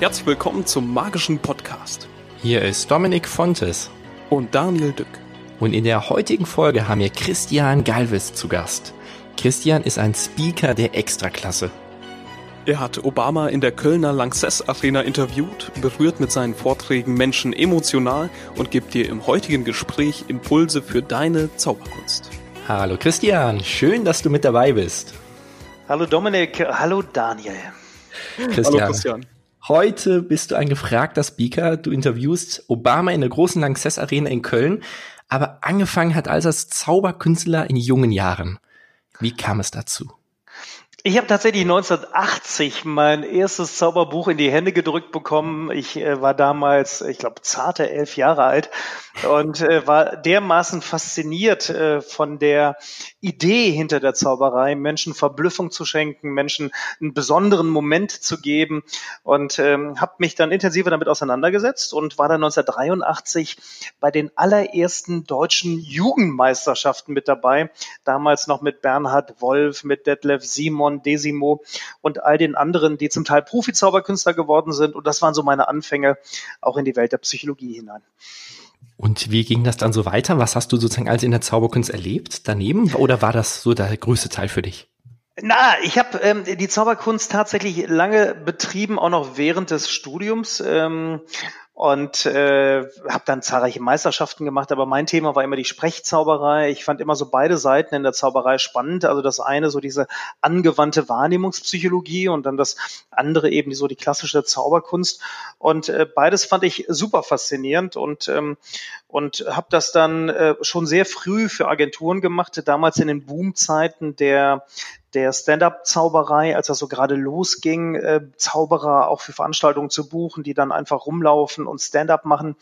Herzlich willkommen zum magischen Podcast. Hier ist Dominik Fontes und Daniel Dück. Und in der heutigen Folge haben wir Christian Galvis zu Gast. Christian ist ein Speaker der Extraklasse. Er hat Obama in der Kölner Lanxess Arena interviewt, berührt mit seinen Vorträgen Menschen emotional und gibt dir im heutigen Gespräch Impulse für deine Zauberkunst. Hallo Christian, schön, dass du mit dabei bist. Hallo Dominik, hallo Daniel. Christian. Hallo Christian. Heute bist du ein gefragter Speaker. Du interviewst Obama in der großen Lanxess Arena in Köln, aber angefangen hat als Zauberkünstler in jungen Jahren. Wie kam es dazu? Ich habe tatsächlich 1980 mein erstes Zauberbuch in die Hände gedrückt bekommen. Ich äh, war damals, ich glaube, zarte elf Jahre alt und äh, war dermaßen fasziniert äh, von der Idee hinter der Zauberei, Menschen Verblüffung zu schenken, Menschen einen besonderen Moment zu geben und ähm, habe mich dann intensiver damit auseinandergesetzt und war dann 1983 bei den allerersten deutschen Jugendmeisterschaften mit dabei. Damals noch mit Bernhard Wolf, mit Detlef Simon Desimo und all den anderen, die zum Teil Profi-Zauberkünstler geworden sind. Und das waren so meine Anfänge auch in die Welt der Psychologie hinein. Und wie ging das dann so weiter? Was hast du sozusagen als in der Zauberkunst erlebt daneben? Oder war das so der größte Teil für dich? Na, ich habe ähm, die Zauberkunst tatsächlich lange betrieben, auch noch während des Studiums. Ähm, und äh, habe dann zahlreiche Meisterschaften gemacht, aber mein Thema war immer die Sprechzauberei. Ich fand immer so beide Seiten in der Zauberei spannend. Also das eine so diese angewandte Wahrnehmungspsychologie und dann das andere eben so die klassische Zauberkunst. Und äh, beides fand ich super faszinierend und ähm, und habe das dann äh, schon sehr früh für Agenturen gemacht, damals in den Boomzeiten der der Stand-up-Zauberei, als das so gerade losging, äh, Zauberer auch für Veranstaltungen zu buchen, die dann einfach rumlaufen und Stand-up machen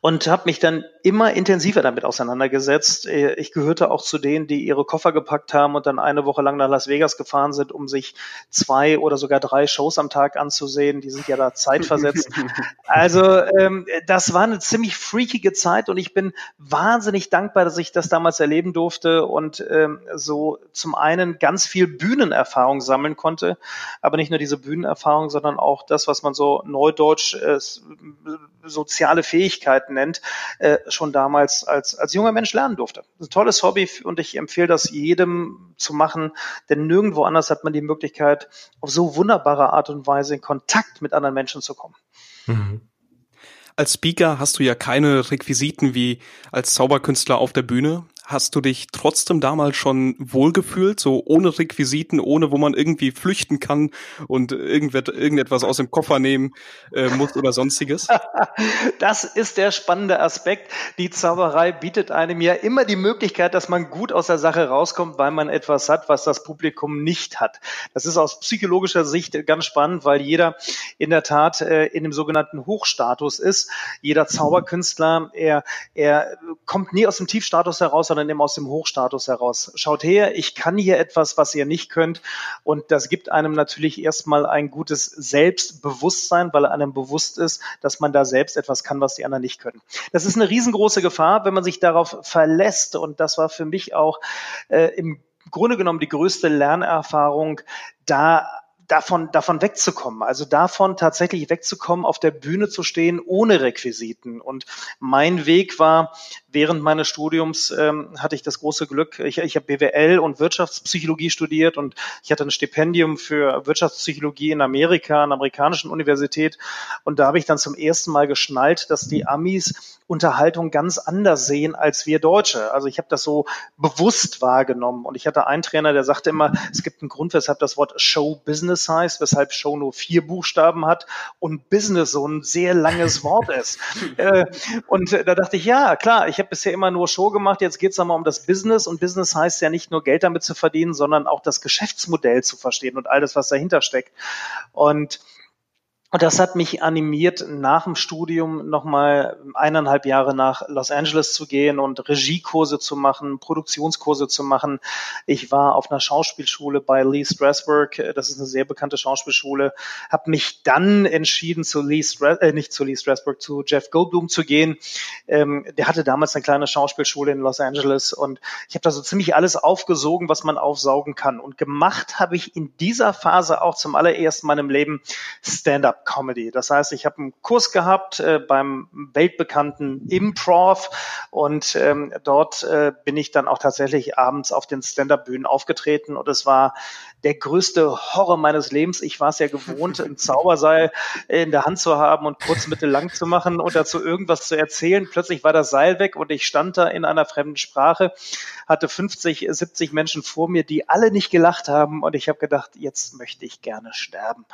und habe mich dann immer intensiver damit auseinandergesetzt. Äh, ich gehörte auch zu denen, die ihre Koffer gepackt haben und dann eine Woche lang nach Las Vegas gefahren sind, um sich zwei oder sogar drei Shows am Tag anzusehen. Die sind ja da zeitversetzt. also ähm, das war eine ziemlich freakige Zeit und ich bin wahnsinnig dankbar, dass ich das damals erleben durfte und ähm, so zum einen ganz viel Bühnenerfahrung sammeln konnte, aber nicht nur diese Bühnenerfahrung, sondern auch das, was man so neudeutsch äh, soziale Fähigkeiten nennt, äh, schon damals als, als junger Mensch lernen durfte. Ein tolles Hobby und ich empfehle das jedem zu machen, denn nirgendwo anders hat man die Möglichkeit, auf so wunderbare Art und Weise in Kontakt mit anderen Menschen zu kommen. Mhm. Als Speaker hast du ja keine Requisiten wie als Zauberkünstler auf der Bühne. Hast du dich trotzdem damals schon wohlgefühlt, so ohne Requisiten, ohne wo man irgendwie flüchten kann und irgendetwas aus dem Koffer nehmen äh, muss oder sonstiges? Das ist der spannende Aspekt. Die Zauberei bietet einem ja immer die Möglichkeit, dass man gut aus der Sache rauskommt, weil man etwas hat, was das Publikum nicht hat. Das ist aus psychologischer Sicht ganz spannend, weil jeder in der Tat äh, in dem sogenannten Hochstatus ist. Jeder Zauberkünstler, er, er kommt nie aus dem Tiefstatus heraus, sondern immer aus dem Hochstatus heraus. Schaut her, ich kann hier etwas, was ihr nicht könnt. Und das gibt einem natürlich erstmal ein gutes Selbstbewusstsein, weil einem bewusst ist, dass man da selbst etwas kann, was die anderen nicht können. Das ist eine riesengroße Gefahr, wenn man sich darauf verlässt. Und das war für mich auch äh, im Grunde genommen die größte Lernerfahrung, da davon, davon wegzukommen. Also davon tatsächlich wegzukommen, auf der Bühne zu stehen ohne Requisiten. Und mein Weg war, während meines Studiums ähm, hatte ich das große Glück, ich, ich habe BWL und Wirtschaftspsychologie studiert und ich hatte ein Stipendium für Wirtschaftspsychologie in Amerika, an der amerikanischen Universität. Und da habe ich dann zum ersten Mal geschnallt, dass die Amis Unterhaltung ganz anders sehen als wir Deutsche. Also ich habe das so bewusst wahrgenommen. Und ich hatte einen Trainer, der sagte immer, es gibt einen Grund, weshalb das Wort Show Business heißt, weshalb Show nur vier Buchstaben hat und Business so ein sehr langes Wort ist. äh, und da dachte ich, ja, klar, ich habe bisher immer nur Show gemacht, jetzt geht es nochmal um das Business. Und Business heißt ja nicht nur Geld damit zu verdienen, sondern auch das Geschäftsmodell zu verstehen und all das, was dahinter steckt. Und Und das hat mich animiert, nach dem Studium nochmal eineinhalb Jahre nach Los Angeles zu gehen und Regiekurse zu machen, Produktionskurse zu machen. Ich war auf einer Schauspielschule bei Lee Strasberg, das ist eine sehr bekannte Schauspielschule, habe mich dann entschieden, zu Lee Stra äh, nicht zu Lee Strasberg, zu Jeff Goldblum zu gehen. Ähm, der hatte damals eine kleine Schauspielschule in Los Angeles und ich habe da so ziemlich alles aufgesogen, was man aufsaugen kann. Und gemacht habe ich in dieser Phase auch zum allerersten Mal im Leben Stand-up. Stand-up-Comedy. Das heißt, ich habe einen Kurs gehabt äh, beim weltbekannten Improv und ähm, dort äh, bin ich dann auch tatsächlich abends auf den Stand-up-Bühnen aufgetreten und es war der größte Horror meines Lebens. Ich war es ja gewohnt, ein Zauberseil in der Hand zu haben und kurz mittellang zu machen und dazu irgendwas zu erzählen. Plötzlich war das Seil weg und ich stand da in einer fremden Sprache, hatte 50, 70 Menschen vor mir, die alle nicht gelacht haben und ich habe gedacht, jetzt möchte ich gerne sterben.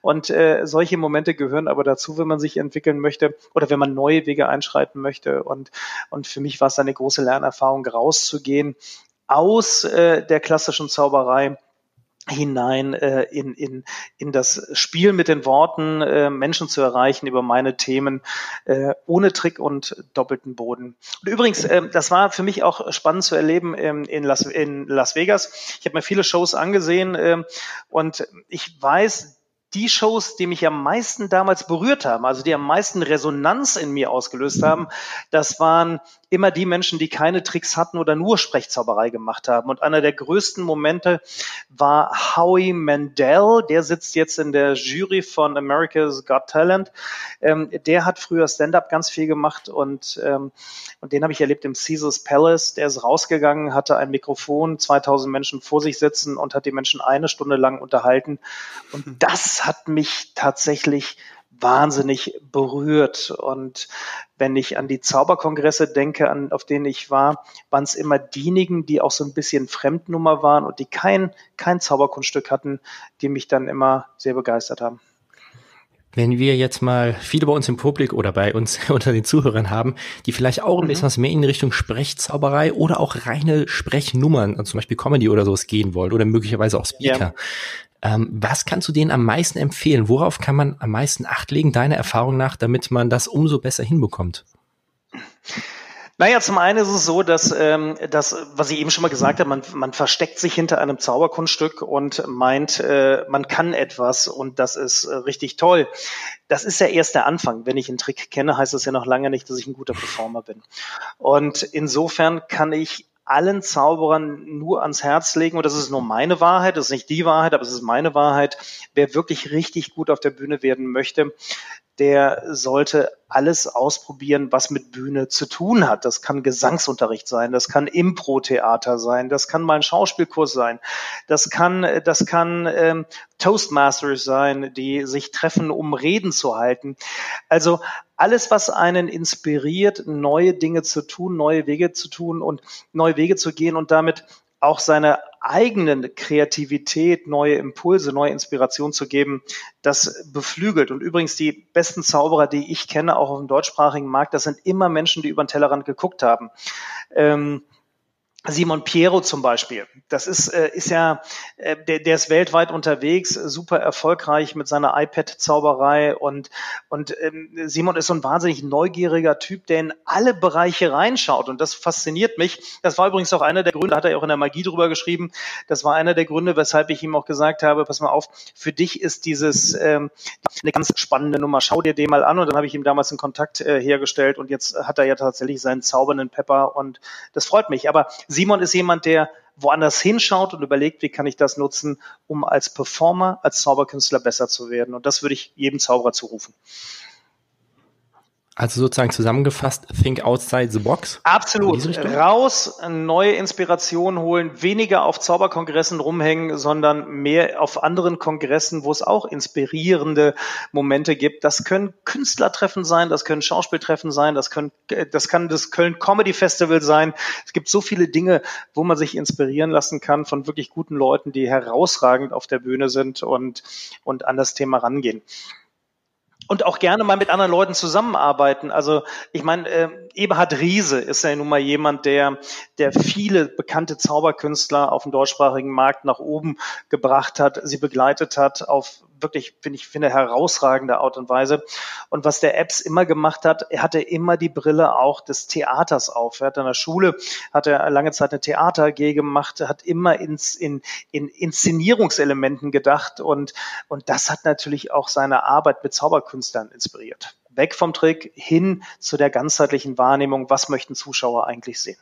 Und äh, solche Momente gehören aber dazu, wenn man sich entwickeln möchte oder wenn man neue Wege einschreiten möchte. Und, und für mich war es eine große Lernerfahrung, rauszugehen aus äh, der klassischen Zauberei hinein äh, in, in, in das Spiel mit den Worten, äh, Menschen zu erreichen über meine Themen, äh, ohne Trick und doppelten Boden. Und übrigens, äh, das war für mich auch spannend zu erleben ähm, in, Las, in Las Vegas. Ich habe mir viele Shows angesehen äh, und ich weiß, die Shows, die mich am meisten damals berührt haben, also die am meisten Resonanz in mir ausgelöst haben, das waren immer die Menschen, die keine Tricks hatten oder nur Sprechzauberei gemacht haben. Und einer der größten Momente war Howie Mandel, der sitzt jetzt in der Jury von America's Got Talent. Ähm, der hat früher Stand-up ganz viel gemacht und, ähm, und den habe ich erlebt im Caesars Palace. Der ist rausgegangen, hatte ein Mikrofon, 2000 Menschen vor sich sitzen und hat die Menschen eine Stunde lang unterhalten. Und mhm. Das hat mich tatsächlich wahnsinnig berührt. Und wenn ich an die Zauberkongresse denke, an, auf denen ich war, waren es immer diejenigen, die auch so ein bisschen Fremdnummer waren und die kein, kein Zauberkunststück hatten, die mich dann immer sehr begeistert haben. Wenn wir jetzt mal viele bei uns im Publik oder bei uns unter den Zuhörern haben, die vielleicht auch ein mhm. bisschen was mehr in Richtung Sprechzauberei oder auch reine Sprechnummern, also zum Beispiel Comedy oder sowas gehen wollen oder möglicherweise auch Speaker. Ähm, was kannst du denen am meisten empfehlen? Worauf kann man am meisten Acht legen, deiner Erfahrung nach, damit man das umso besser hinbekommt? Naja, zum einen ist es so, dass ähm, das, was ich eben schon mal gesagt habe, man, man versteckt sich hinter einem Zauberkunststück und meint, äh, man kann etwas und das ist äh, richtig toll. Das ist ja erst der Anfang. Wenn ich einen Trick kenne, heißt das ja noch lange nicht, dass ich ein guter Performer bin. Und insofern kann ich allen Zauberern nur ans Herz legen, und das ist nur meine Wahrheit, das ist nicht die Wahrheit, aber es ist meine Wahrheit, wer wirklich richtig gut auf der Bühne werden möchte, der sollte alles ausprobieren, was mit Bühne zu tun hat. Das kann Gesangsunterricht sein, das kann Impro-Theater sein, das kann mal ein Schauspielkurs sein, das kann, das kann ähm, Toastmasters sein, die sich treffen, um Reden zu halten. Also alles, was einen inspiriert, neue Dinge zu tun, neue Wege zu tun und neue Wege zu gehen und damit auch seine eigenen Kreativität, neue Impulse, neue Inspiration zu geben, das beflügelt. Und übrigens die besten Zauberer, die ich kenne, auch auf dem deutschsprachigen Markt, das sind immer Menschen, die über den Tellerrand geguckt haben. Ähm, Simon Piero zum Beispiel, das ist, äh, ist ja, äh, der, der ist weltweit unterwegs, super erfolgreich mit seiner iPad-Zauberei und, und ähm, Simon ist so ein wahnsinnig neugieriger Typ, der in alle Bereiche reinschaut und das fasziniert mich. Das war übrigens auch einer der Gründe, hat er auch in der Magie drüber geschrieben, das war einer der Gründe, weshalb ich ihm auch gesagt habe, pass mal auf, für dich ist dieses ähm, eine ganz spannende Nummer, schau dir den mal an und dann habe ich ihm damals einen Kontakt äh, hergestellt und jetzt hat er ja tatsächlich seinen zaubernden Pepper und das freut mich. Aber Simon ist jemand, der woanders hinschaut und überlegt, wie kann ich das nutzen, um als Performer, als Zauberkünstler besser zu werden. Und das würde ich jedem Zauberer zurufen. Also sozusagen zusammengefasst, think outside the box. Absolut. Raus, neue Inspirationen holen, weniger auf Zauberkongressen rumhängen, sondern mehr auf anderen Kongressen, wo es auch inspirierende Momente gibt. Das können Künstlertreffen sein, das können Schauspieltreffen sein, das können, das kann das Köln Comedy Festival sein. Es gibt so viele Dinge, wo man sich inspirieren lassen kann von wirklich guten Leuten, die herausragend auf der Bühne sind und, und an das Thema rangehen und auch gerne mal mit anderen Leuten zusammenarbeiten. Also ich meine, äh, Eberhard Riese ist ja nun mal jemand, der, der viele bekannte Zauberkünstler auf dem deutschsprachigen Markt nach oben gebracht hat, sie begleitet hat auf wirklich, finde ich, finde herausragende Art und Weise. Und was der Apps immer gemacht hat, er hatte immer die Brille auch des Theaters auf. Er hat an der Schule, hat er lange Zeit eine Theater AG gemacht, hat immer ins, in, in Inszenierungselementen gedacht und, und das hat natürlich auch seine Arbeit mit Zauberkünstlern inspiriert. Weg vom Trick hin zu der ganzheitlichen Wahrnehmung, was möchten Zuschauer eigentlich sehen.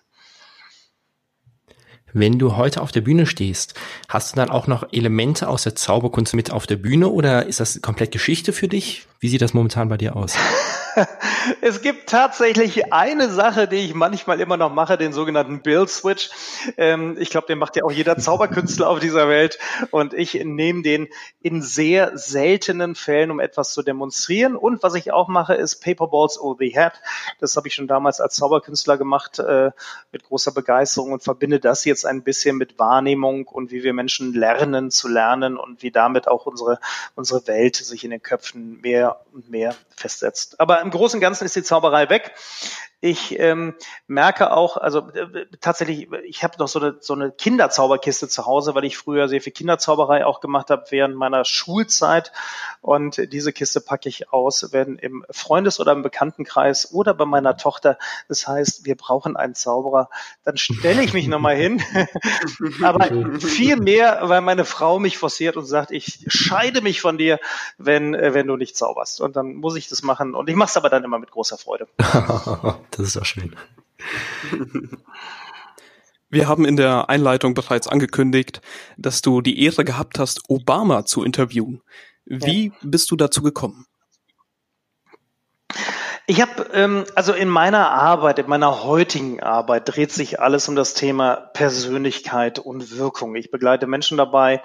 Wenn du heute auf der Bühne stehst, hast du dann auch noch Elemente aus der Zauberkunst mit auf der Bühne oder ist das komplett Geschichte für dich? Wie sieht das momentan bei dir aus? es gibt tatsächlich eine Sache, die ich manchmal immer noch mache, den sogenannten Bill Switch. Ähm, ich glaube, den macht ja auch jeder Zauberkünstler auf dieser Welt. Und ich nehme den in sehr seltenen Fällen, um etwas zu demonstrieren. Und was ich auch mache, ist Paperballs over the Head. Das habe ich schon damals als Zauberkünstler gemacht, äh, mit großer Begeisterung und verbinde das jetzt ein bisschen mit Wahrnehmung und wie wir Menschen lernen zu lernen und wie damit auch unsere, unsere Welt sich in den Köpfen mehr und mehr festsetzt. Aber im Großen und Ganzen ist die Zauberei weg. Ich ähm, merke auch, also äh, tatsächlich, ich habe noch so eine, so eine Kinderzauberkiste zu Hause, weil ich früher sehr viel Kinderzauberei auch gemacht habe während meiner Schulzeit. Und diese Kiste packe ich aus, wenn im Freundes- oder im Bekanntenkreis oder bei meiner Tochter, das heißt, wir brauchen einen Zauberer, dann stelle ich mich nochmal hin. Aber viel mehr, weil meine Frau mich forciert und sagt, ich scheide mich von dir, wenn, äh, wenn du nicht zauberst. Und dann muss ich das machen. Und ich mache es aber dann immer mit großer Freude. Das ist doch schön. Wir haben in der Einleitung bereits angekündigt, dass du die Ehre gehabt hast, Obama zu interviewen. Wie ja. bist du dazu gekommen? Ich habe, ähm, also in meiner Arbeit, in meiner heutigen Arbeit dreht sich alles um das Thema Persönlichkeit und Wirkung. Ich begleite Menschen dabei,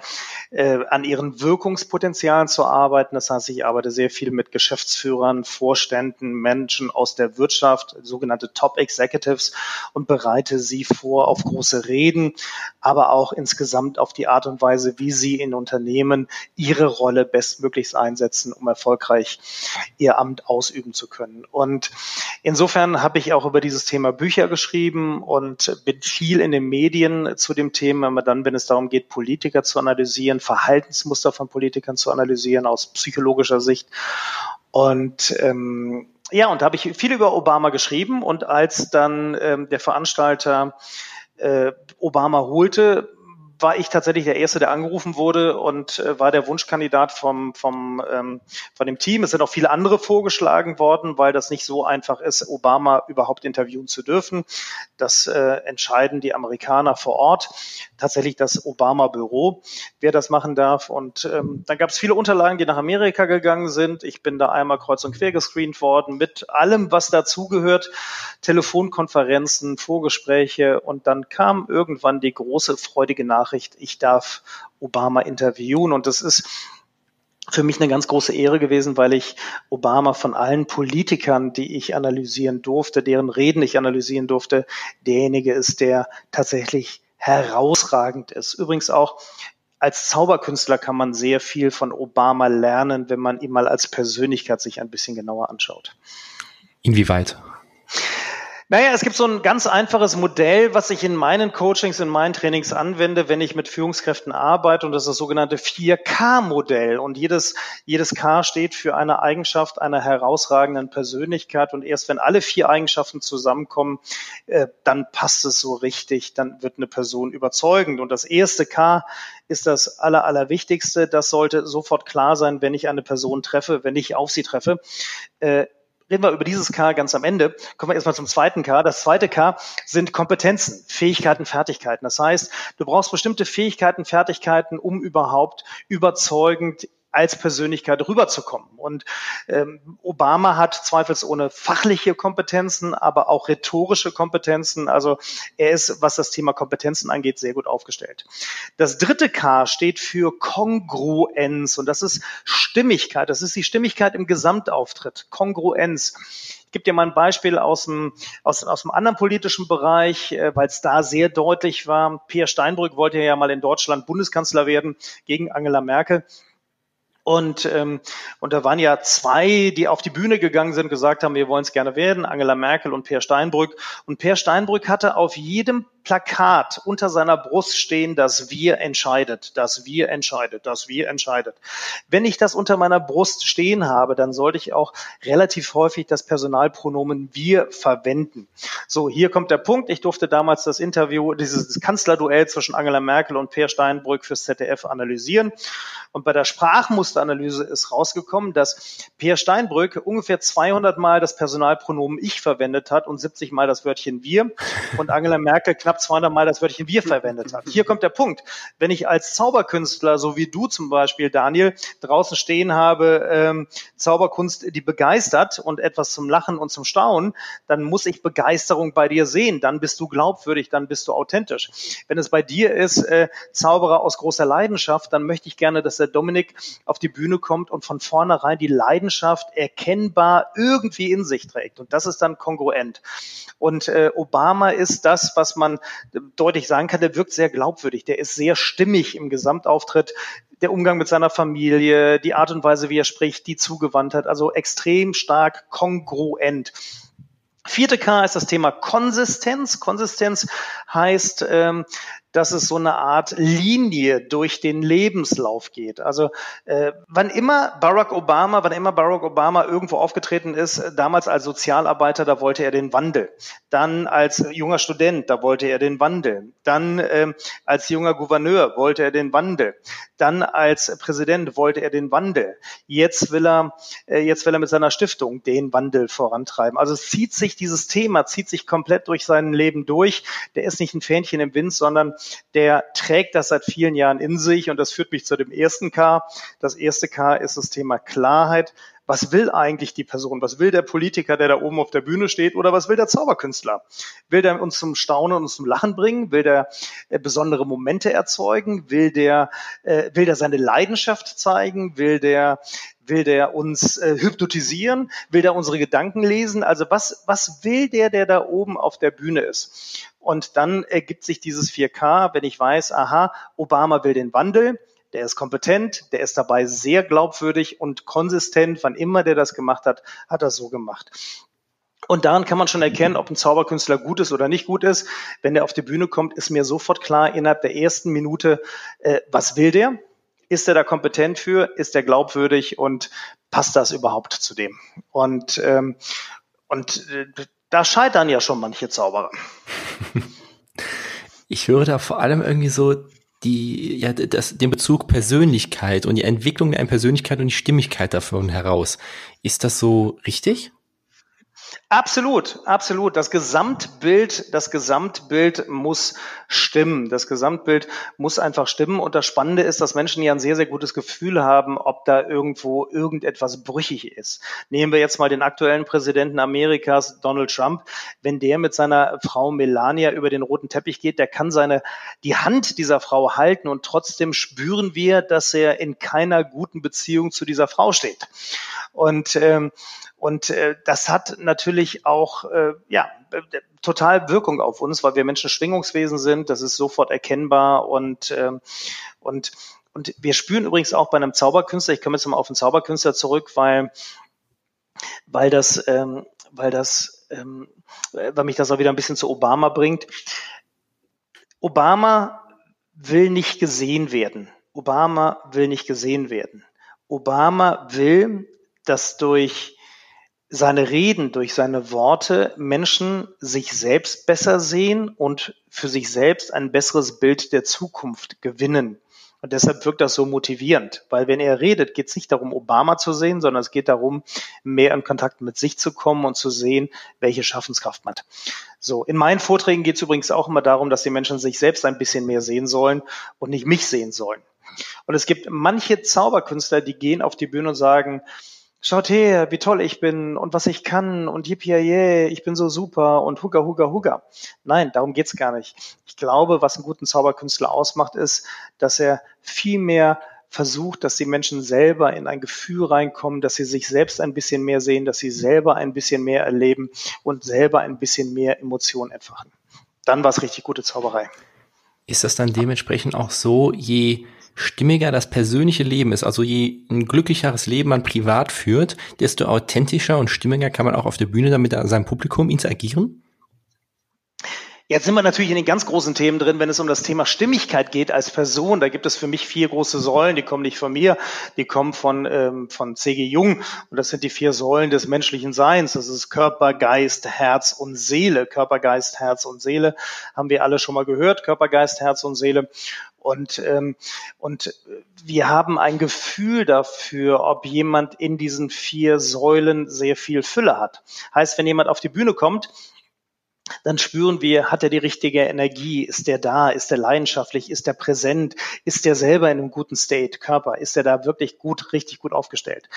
äh, an ihren Wirkungspotenzialen zu arbeiten. Das heißt, ich arbeite sehr viel mit Geschäftsführern, Vorständen, Menschen aus der Wirtschaft, sogenannte Top Executives und bereite sie vor auf große Reden, aber auch insgesamt auf die Art und Weise, wie sie in Unternehmen ihre Rolle bestmöglichst einsetzen, um erfolgreich ihr Amt ausüben zu können. Und insofern habe ich auch über dieses Thema Bücher geschrieben und bin viel in den Medien zu dem Thema, aber dann, wenn es darum geht, Politiker zu analysieren, Verhaltensmuster von Politikern zu analysieren aus psychologischer Sicht. Und ähm, ja, und da habe ich viel über Obama geschrieben und als dann ähm, der Veranstalter äh, Obama holte, war ich tatsächlich der Erste, der angerufen wurde und äh, war der Wunschkandidat vom, vom, ähm, von dem Team. Es sind auch viele andere vorgeschlagen worden, weil das nicht so einfach ist, Obama überhaupt interviewen zu dürfen. Das äh, entscheiden die Amerikaner vor Ort. Tatsächlich das Obama-Büro, wer das machen darf. Und ähm, dann gab es viele Unterlagen, die nach Amerika gegangen sind. Ich bin da einmal kreuz und quer gescreent worden mit allem, was dazugehört. Telefonkonferenzen, Vorgespräche und dann kam irgendwann die große freudige Nachricht, Nachricht, ich darf Obama interviewen. Und das ist für mich eine ganz große Ehre gewesen, weil ich Obama von allen Politikern, die ich analysieren durfte, deren Reden ich analysieren durfte, derjenige ist, der tatsächlich herausragend ist. Übrigens auch als Zauberkünstler kann man sehr viel von Obama lernen, wenn man ihn mal als Persönlichkeit sich ein bisschen genauer anschaut. Inwieweit? Naja, es gibt so ein ganz einfaches Modell, was ich in meinen Coachings, in meinen Trainings anwende, wenn ich mit Führungskräften arbeite, und das ist das sogenannte 4K-Modell. Und jedes, jedes K steht für eine Eigenschaft einer herausragenden Persönlichkeit. Und erst wenn alle vier Eigenschaften zusammenkommen, äh, dann passt es so richtig, dann wird eine Person überzeugend. Und das erste K ist das aller, allerwichtigste. Das sollte sofort klar sein, wenn ich eine Person treffe, wenn ich auf sie treffe. Äh, reden wir über dieses K ganz am Ende. Kommen wir erstmal zum zweiten K. Das zweite K sind Kompetenzen, Fähigkeiten, Fertigkeiten. Das heißt, du brauchst bestimmte Fähigkeiten, Fertigkeiten, um überhaupt überzeugend als Persönlichkeit rüberzukommen. Und ähm, Obama hat zweifelsohne fachliche Kompetenzen, aber auch rhetorische Kompetenzen. Also er ist, was das Thema Kompetenzen angeht, sehr gut aufgestellt. Das dritte K steht für Kongruenz und das ist Stimmigkeit. Das ist die Stimmigkeit im Gesamtauftritt. Kongruenz. Ich gebe dir mal ein Beispiel aus dem, aus, aus dem anderen politischen Bereich, äh, weil es da sehr deutlich war. Peer Steinbrück wollte ja mal in Deutschland Bundeskanzler werden gegen Angela Merkel. Und, ähm, und da waren ja zwei, die auf die Bühne gegangen sind, gesagt haben, wir wollen es gerne werden, Angela Merkel und Per Steinbrück. Und Per Steinbrück hatte auf jedem Plakat unter seiner Brust stehen, dass wir entscheidet, dass wir entscheidet, dass wir entscheidet. Wenn ich das unter meiner Brust stehen habe, dann sollte ich auch relativ häufig das Personalpronomen wir verwenden. So, hier kommt der Punkt. Ich durfte damals das Interview, dieses Kanzlerduell zwischen Angela Merkel und Peer Steinbrück fürs ZDF analysieren. Und bei der Sprachmusteranalyse ist rausgekommen, dass Peer Steinbrück ungefähr 200 Mal das Personalpronomen ich verwendet hat und 70 Mal das Wörtchen wir und Angela Merkel knapp 200 Mal das Wörtchen wir verwendet hat. Hier kommt der Punkt. Wenn ich als Zauberkünstler, so wie du zum Beispiel, Daniel, draußen stehen habe, ähm, Zauberkunst, die begeistert und etwas zum Lachen und zum Staunen, dann muss ich Begeisterung bei dir sehen. Dann bist du glaubwürdig, dann bist du authentisch. Wenn es bei dir ist, äh, Zauberer aus großer Leidenschaft, dann möchte ich gerne, dass der Dominik auf die Bühne kommt und von vornherein die Leidenschaft erkennbar irgendwie in sich trägt. Und das ist dann kongruent. Und äh, Obama ist das, was man deutlich sagen kann, der wirkt sehr glaubwürdig, der ist sehr stimmig im Gesamtauftritt, der Umgang mit seiner Familie, die Art und Weise, wie er spricht, die zugewandt hat, also extrem stark kongruent. Vierte K ist das Thema Konsistenz. Konsistenz heißt, ähm, dass es so eine Art Linie durch den Lebenslauf geht. Also äh, wann immer Barack Obama, wann immer Barack Obama irgendwo aufgetreten ist, äh, damals als Sozialarbeiter, da wollte er den Wandel. Dann als junger Student, da wollte er den Wandel. Dann äh, als junger Gouverneur wollte er den Wandel. Dann als Präsident wollte er den Wandel. Jetzt will er, äh, jetzt will er mit seiner Stiftung den Wandel vorantreiben. Also es zieht sich dieses Thema, zieht sich komplett durch sein Leben durch. Der ist nicht ein Fähnchen im Wind, sondern der trägt das seit vielen Jahren in sich und das führt mich zu dem ersten K. Das erste K ist das Thema Klarheit. Was will eigentlich die Person? Was will der Politiker, der da oben auf der Bühne steht? Oder was will der Zauberkünstler? Will der uns zum Staunen und zum Lachen bringen? Will der äh, besondere Momente erzeugen? Will der, äh, will der seine Leidenschaft zeigen? Will der Will der uns äh, hypnotisieren? Will der unsere Gedanken lesen? Also was, was will der, der da oben auf der Bühne ist? Und dann ergibt sich dieses 4K, wenn ich weiß, aha, Obama will den Wandel, der ist kompetent, der ist dabei sehr glaubwürdig und konsistent. Wann immer der das gemacht hat, hat er so gemacht. Und daran kann man schon erkennen, ob ein Zauberkünstler gut ist oder nicht gut ist. Wenn der auf die Bühne kommt, ist mir sofort klar innerhalb der ersten Minute, äh, was will der? Ist er da kompetent für? Ist er glaubwürdig und passt das überhaupt zu dem? Und, ähm, und äh, da scheitern ja schon manche Zauberer. Ich höre da vor allem irgendwie so die, ja, das, den Bezug Persönlichkeit und die Entwicklung der Persönlichkeit und die Stimmigkeit davon heraus. Ist das so richtig? Absolut, absolut. Das Gesamtbild, das Gesamtbild muss stimmen. Das Gesamtbild muss einfach stimmen. Und das Spannende ist, dass Menschen ja ein sehr, sehr gutes Gefühl haben, ob da irgendwo irgendetwas brüchig ist. Nehmen wir jetzt mal den aktuellen Präsidenten Amerikas, Donald Trump. Wenn der mit seiner Frau Melania über den roten Teppich geht, der kann seine, die Hand dieser Frau halten und trotzdem spüren wir, dass er in keiner guten Beziehung zu dieser Frau steht. Und ähm, und äh, das hat natürlich auch äh, ja total Wirkung auf uns, weil wir Menschen Schwingungswesen sind. Das ist sofort erkennbar und ähm, und und wir spüren übrigens auch bei einem Zauberkünstler. Ich komme jetzt mal auf den Zauberkünstler zurück, weil weil das ähm, weil das ähm, weil mich das auch wieder ein bisschen zu Obama bringt. Obama will nicht gesehen werden. Obama will nicht gesehen werden. Obama will, dass durch seine Reden, durch seine Worte Menschen sich selbst besser sehen und für sich selbst ein besseres Bild der Zukunft gewinnen. Und deshalb wirkt das so motivierend, weil wenn er redet, geht es nicht darum, Obama zu sehen, sondern es geht darum, mehr in Kontakt mit sich zu kommen und zu sehen, welche Schaffenskraft man hat. So, in meinen Vorträgen geht es übrigens auch immer darum, dass die Menschen sich selbst ein bisschen mehr sehen sollen und nicht mich sehen sollen. Und es gibt manche Zauberkünstler, die gehen auf die Bühne und sagen, schaut her, wie toll ich bin und was ich kann und yippie ich bin so super und hugga hugga hugga. Nein, darum geht's gar nicht. Ich glaube, was einen guten Zauberkünstler ausmacht, ist, dass er viel mehr versucht, dass die Menschen selber in ein Gefühl reinkommen, dass sie sich selbst ein bisschen mehr sehen, dass sie selber ein bisschen mehr erleben und selber ein bisschen mehr Emotionen entfachen. Dann war es richtig gute Zauberei. Ist das dann dementsprechend auch so, je stimmiger das persönliche Leben ist, also je ein glücklicheres Leben man privat führt, desto authentischer und stimmiger kann man auch auf der Bühne damit seinem Publikum interagieren? Jetzt sind wir natürlich in den ganz großen Themen drin, wenn es um das Thema Stimmigkeit geht als Person. Da gibt es für mich vier große Säulen, die kommen nicht von mir, die kommen von, ähm, von C.G. Jung. Und das sind die vier Säulen des menschlichen Seins. Das ist Körper, Geist, Herz und Seele. Körper, Geist, Herz und Seele haben wir alle schon mal gehört. Körper, Geist, Herz und Seele. Und, ähm, und wir haben ein Gefühl dafür, ob jemand in diesen vier Säulen sehr viel Fülle hat. Heißt, wenn jemand auf die Bühne kommt, dann spüren wir, hat er die richtige Energie, ist der da, ist er leidenschaftlich, ist er präsent, ist er selber in einem guten State, Körper, ist er da wirklich gut, richtig gut aufgestellt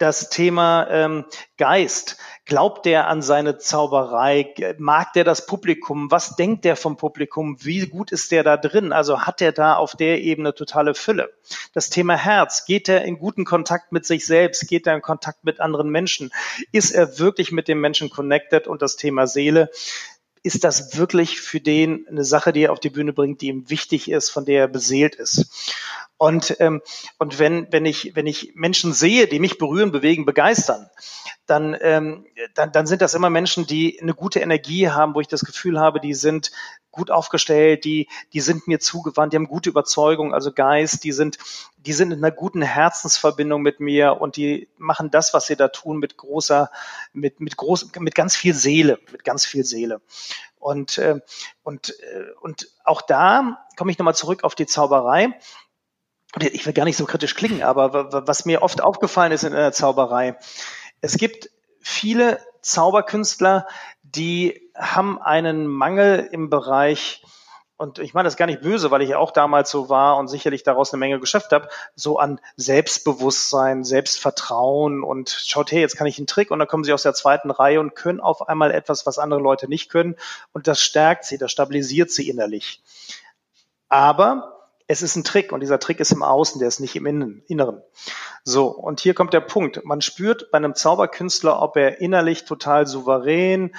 das Thema ähm, Geist. Glaubt der an seine Zauberei? Mag der das Publikum? Was denkt der vom Publikum? Wie gut ist der da drin? Also hat er da auf der Ebene totale Fülle? Das Thema Herz. Geht er in guten Kontakt mit sich selbst? Geht er in Kontakt mit anderen Menschen? Ist er wirklich mit dem Menschen connected? Und das Thema Seele ist das wirklich für den eine Sache, die er auf die Bühne bringt, die ihm wichtig ist, von der er beseelt ist. Und, ähm, und wenn, wenn, ich, wenn ich Menschen sehe, die mich berühren, bewegen, begeistern, dann, ähm, dann, dann sind das immer Menschen, die eine gute Energie haben, wo ich das Gefühl habe, die sind gut aufgestellt, die, die sind mir zugewandt, die haben gute Überzeugung, also Geist, die sind, die sind in einer guten Herzensverbindung mit mir und die machen das, was sie da tun, mit großer, mit, mit groß, mit ganz viel Seele, mit ganz viel Seele. Und, äh, und, äh, und auch da komme ich nochmal zurück auf die Zauberei. Ich will gar nicht so kritisch klingen, aber was mir oft aufgefallen ist in der Zauberei, es gibt viele Zauberkünstler, die haben einen Mangel im Bereich, und ich meine das gar nicht böse, weil ich ja auch damals so war und sicherlich daraus eine Menge Geschäft habe, so an Selbstbewusstsein, Selbstvertrauen und schaut her, jetzt kann ich einen Trick und dann kommen sie aus der zweiten Reihe und können auf einmal etwas, was andere Leute nicht können und das stärkt sie, das stabilisiert sie innerlich. Aber es ist ein Trick und dieser Trick ist im Außen, der ist nicht im Inneren. So, und hier kommt der Punkt. Man spürt bei einem Zauberkünstler, ob er innerlich total souverän,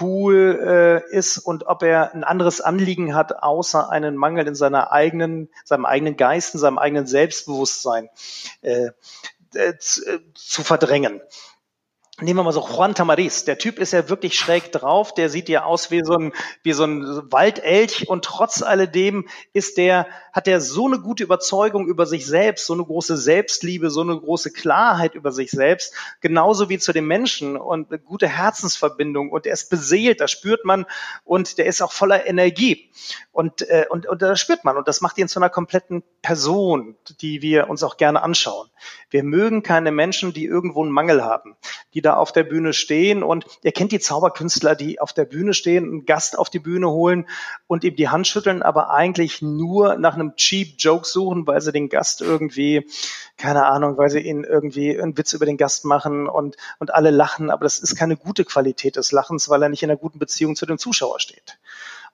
cool äh, ist und ob er ein anderes Anliegen hat, außer einen Mangel in seiner eigenen, seinem eigenen Geist, in seinem eigenen Selbstbewusstsein äh, äh, zu verdrängen nehmen wir mal so Juan Tamariz. Der Typ ist ja wirklich schräg drauf. Der sieht ja aus wie so ein, wie so ein Waldelch und trotz alledem ist der, hat er so eine gute Überzeugung über sich selbst, so eine große Selbstliebe, so eine große Klarheit über sich selbst, genauso wie zu den Menschen und eine gute Herzensverbindung und er ist beseelt, das spürt man und der ist auch voller Energie und, äh, und, und das spürt man und das macht ihn zu einer kompletten Person, die wir uns auch gerne anschauen. Wir mögen keine Menschen, die irgendwo einen Mangel haben, die da auf der Bühne stehen und ihr kennt die Zauberkünstler, die auf der Bühne stehen, einen Gast auf die Bühne holen und ihm die Hand schütteln, aber eigentlich nur nach einem cheap Joke suchen, weil sie den Gast irgendwie, keine Ahnung, weil sie ihn irgendwie einen Witz über den Gast machen und, und alle lachen, aber das ist keine gute Qualität des Lachens, weil er nicht in einer guten Beziehung zu dem Zuschauer steht.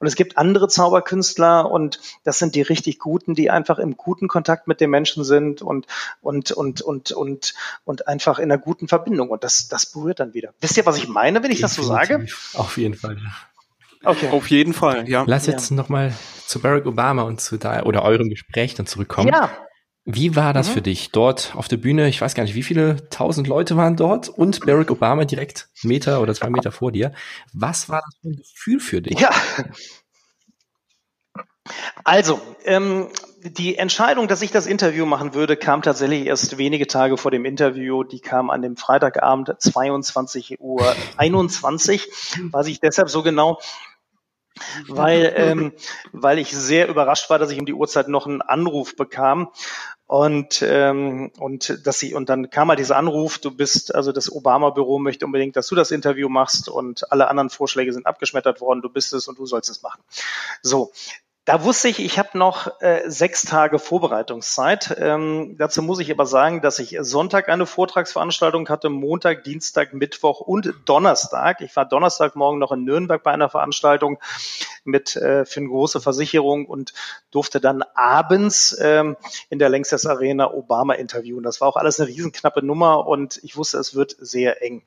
Und es gibt andere Zauberkünstler und das sind die richtig guten, die einfach im guten Kontakt mit den Menschen sind und, und, und, und, und, und einfach in einer guten Verbindung. Und das, das berührt dann wieder. Wisst ihr, was ich meine, wenn ich Definitiv. das so sage? Auf jeden Fall. Okay. Auf jeden Fall, ja. Lass jetzt ja. nochmal zu Barack Obama und zu da oder eurem Gespräch dann zurückkommen. Ja. Wie war das mhm. für dich dort auf der Bühne? Ich weiß gar nicht, wie viele tausend Leute waren dort und Barack Obama direkt Meter oder zwei Meter vor dir. Was war das für ein Gefühl für dich? Ja. Also, ähm, die Entscheidung, dass ich das Interview machen würde, kam tatsächlich erst wenige Tage vor dem Interview. Die kam an dem Freitagabend 22 Uhr 21. Weiß ich deshalb so genau, weil, ähm, weil ich sehr überrascht war, dass ich um die Uhrzeit noch einen Anruf bekam. Und, ähm, und, dass sie, und dann kam halt dieser Anruf, du bist, also das Obama-Büro möchte unbedingt, dass du das Interview machst und alle anderen Vorschläge sind abgeschmettert worden, du bist es und du sollst es machen. So, da wusste ich, ich habe noch äh, sechs Tage Vorbereitungszeit. Ähm, dazu muss ich aber sagen, dass ich Sonntag eine Vortragsveranstaltung hatte, Montag, Dienstag, Mittwoch und Donnerstag. Ich war Donnerstagmorgen noch in Nürnberg bei einer Veranstaltung mit äh, für eine große Versicherung und durfte dann abends ähm, in der Längstes Arena Obama interviewen. Das war auch alles eine riesenknappe Nummer und ich wusste, es wird sehr eng.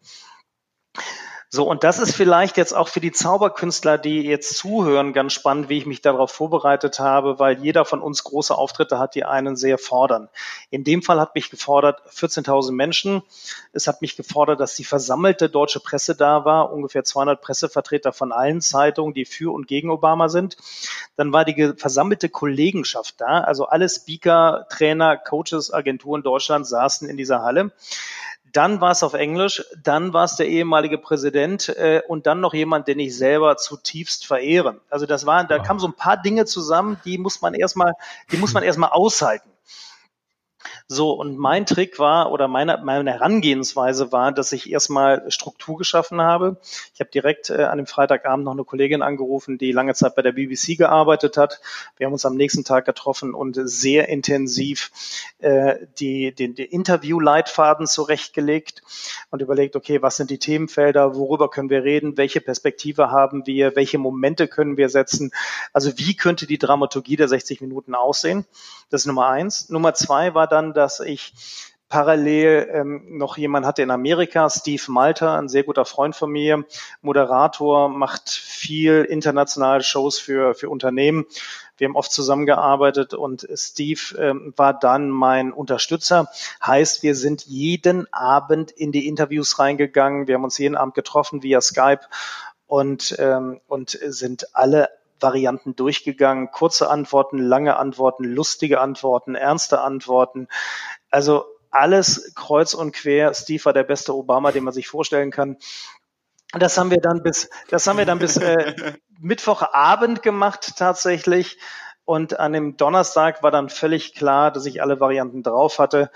So, und das ist vielleicht jetzt auch für die Zauberkünstler, die jetzt zuhören, ganz spannend, wie ich mich darauf vorbereitet habe, weil jeder von uns große Auftritte hat, die einen sehr fordern. In dem Fall hat mich gefordert 14.000 Menschen. Es hat mich gefordert, dass die versammelte deutsche Presse da war, ungefähr 200 Pressevertreter von allen Zeitungen, die für und gegen Obama sind. Dann war die versammelte Kollegenschaft da, also alle Speaker, Trainer, Coaches, Agenturen Deutschland saßen in dieser Halle. Dann war es auf Englisch, dann war es der ehemalige Präsident äh, und dann noch jemand, den ich selber zutiefst verehre. Also das waren, da kamen so ein paar Dinge zusammen, die muss man erstmal, die muss man erstmal aushalten. So, und mein Trick war oder meine, meine Herangehensweise war, dass ich erstmal Struktur geschaffen habe. Ich habe direkt äh, an dem Freitagabend noch eine Kollegin angerufen, die lange Zeit bei der BBC gearbeitet hat. Wir haben uns am nächsten Tag getroffen und sehr intensiv äh, die, den, den Interview-Leitfaden zurechtgelegt und überlegt, okay, was sind die Themenfelder, worüber können wir reden, welche Perspektive haben wir, welche Momente können wir setzen, also wie könnte die Dramaturgie der 60 Minuten aussehen. Das ist Nummer eins. Nummer zwei war dann, dass ich parallel ähm, noch jemand hatte in Amerika, Steve Malter, ein sehr guter Freund von mir, Moderator, macht viel internationale Shows für, für Unternehmen. Wir haben oft zusammengearbeitet und Steve ähm, war dann mein Unterstützer. Heißt, wir sind jeden Abend in die Interviews reingegangen. Wir haben uns jeden Abend getroffen via Skype und, ähm, und sind alle Varianten durchgegangen. Kurze Antworten, lange Antworten, lustige Antworten, ernste Antworten. Also alles kreuz und quer. Steve war der beste Obama, den man sich vorstellen kann. Das haben wir dann bis, das haben wir dann bis äh, Mittwochabend gemacht tatsächlich. Und an dem Donnerstag war dann völlig klar, dass ich alle Varianten drauf hatte.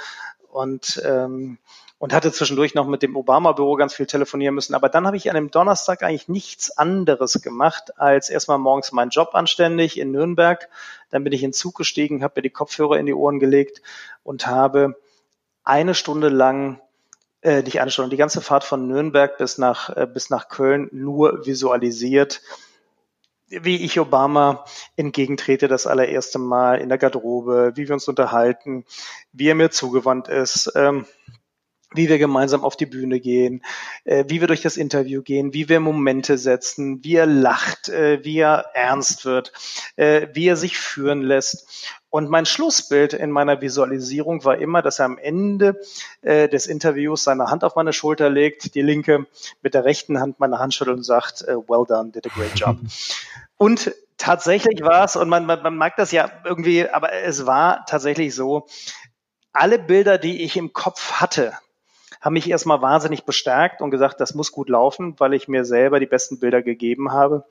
Und ähm, und hatte zwischendurch noch mit dem Obama-Büro ganz viel telefonieren müssen. Aber dann habe ich an dem Donnerstag eigentlich nichts anderes gemacht, als erstmal morgens meinen Job anständig in Nürnberg. Dann bin ich in den Zug gestiegen, habe mir die Kopfhörer in die Ohren gelegt und habe eine Stunde lang äh, nicht eine Stunde, die ganze Fahrt von Nürnberg bis nach, äh, bis nach Köln nur visualisiert, wie ich Obama entgegentrete das allererste Mal in der Garderobe, wie wir uns unterhalten, wie er mir zugewandt ist. Ähm, wie wir gemeinsam auf die Bühne gehen, äh, wie wir durch das Interview gehen, wie wir Momente setzen, wie er lacht, äh, wie er ernst wird, äh, wie er sich führen lässt. Und mein Schlussbild in meiner Visualisierung war immer, dass er am Ende äh, des Interviews seine Hand auf meine Schulter legt, die linke mit der rechten Hand meine Hand schüttelt und sagt, äh, well done, did a great job. und tatsächlich war es, und man, man, man mag das ja irgendwie, aber es war tatsächlich so, alle Bilder, die ich im Kopf hatte, haben mich erstmal wahnsinnig bestärkt und gesagt, das muss gut laufen, weil ich mir selber die besten Bilder gegeben habe.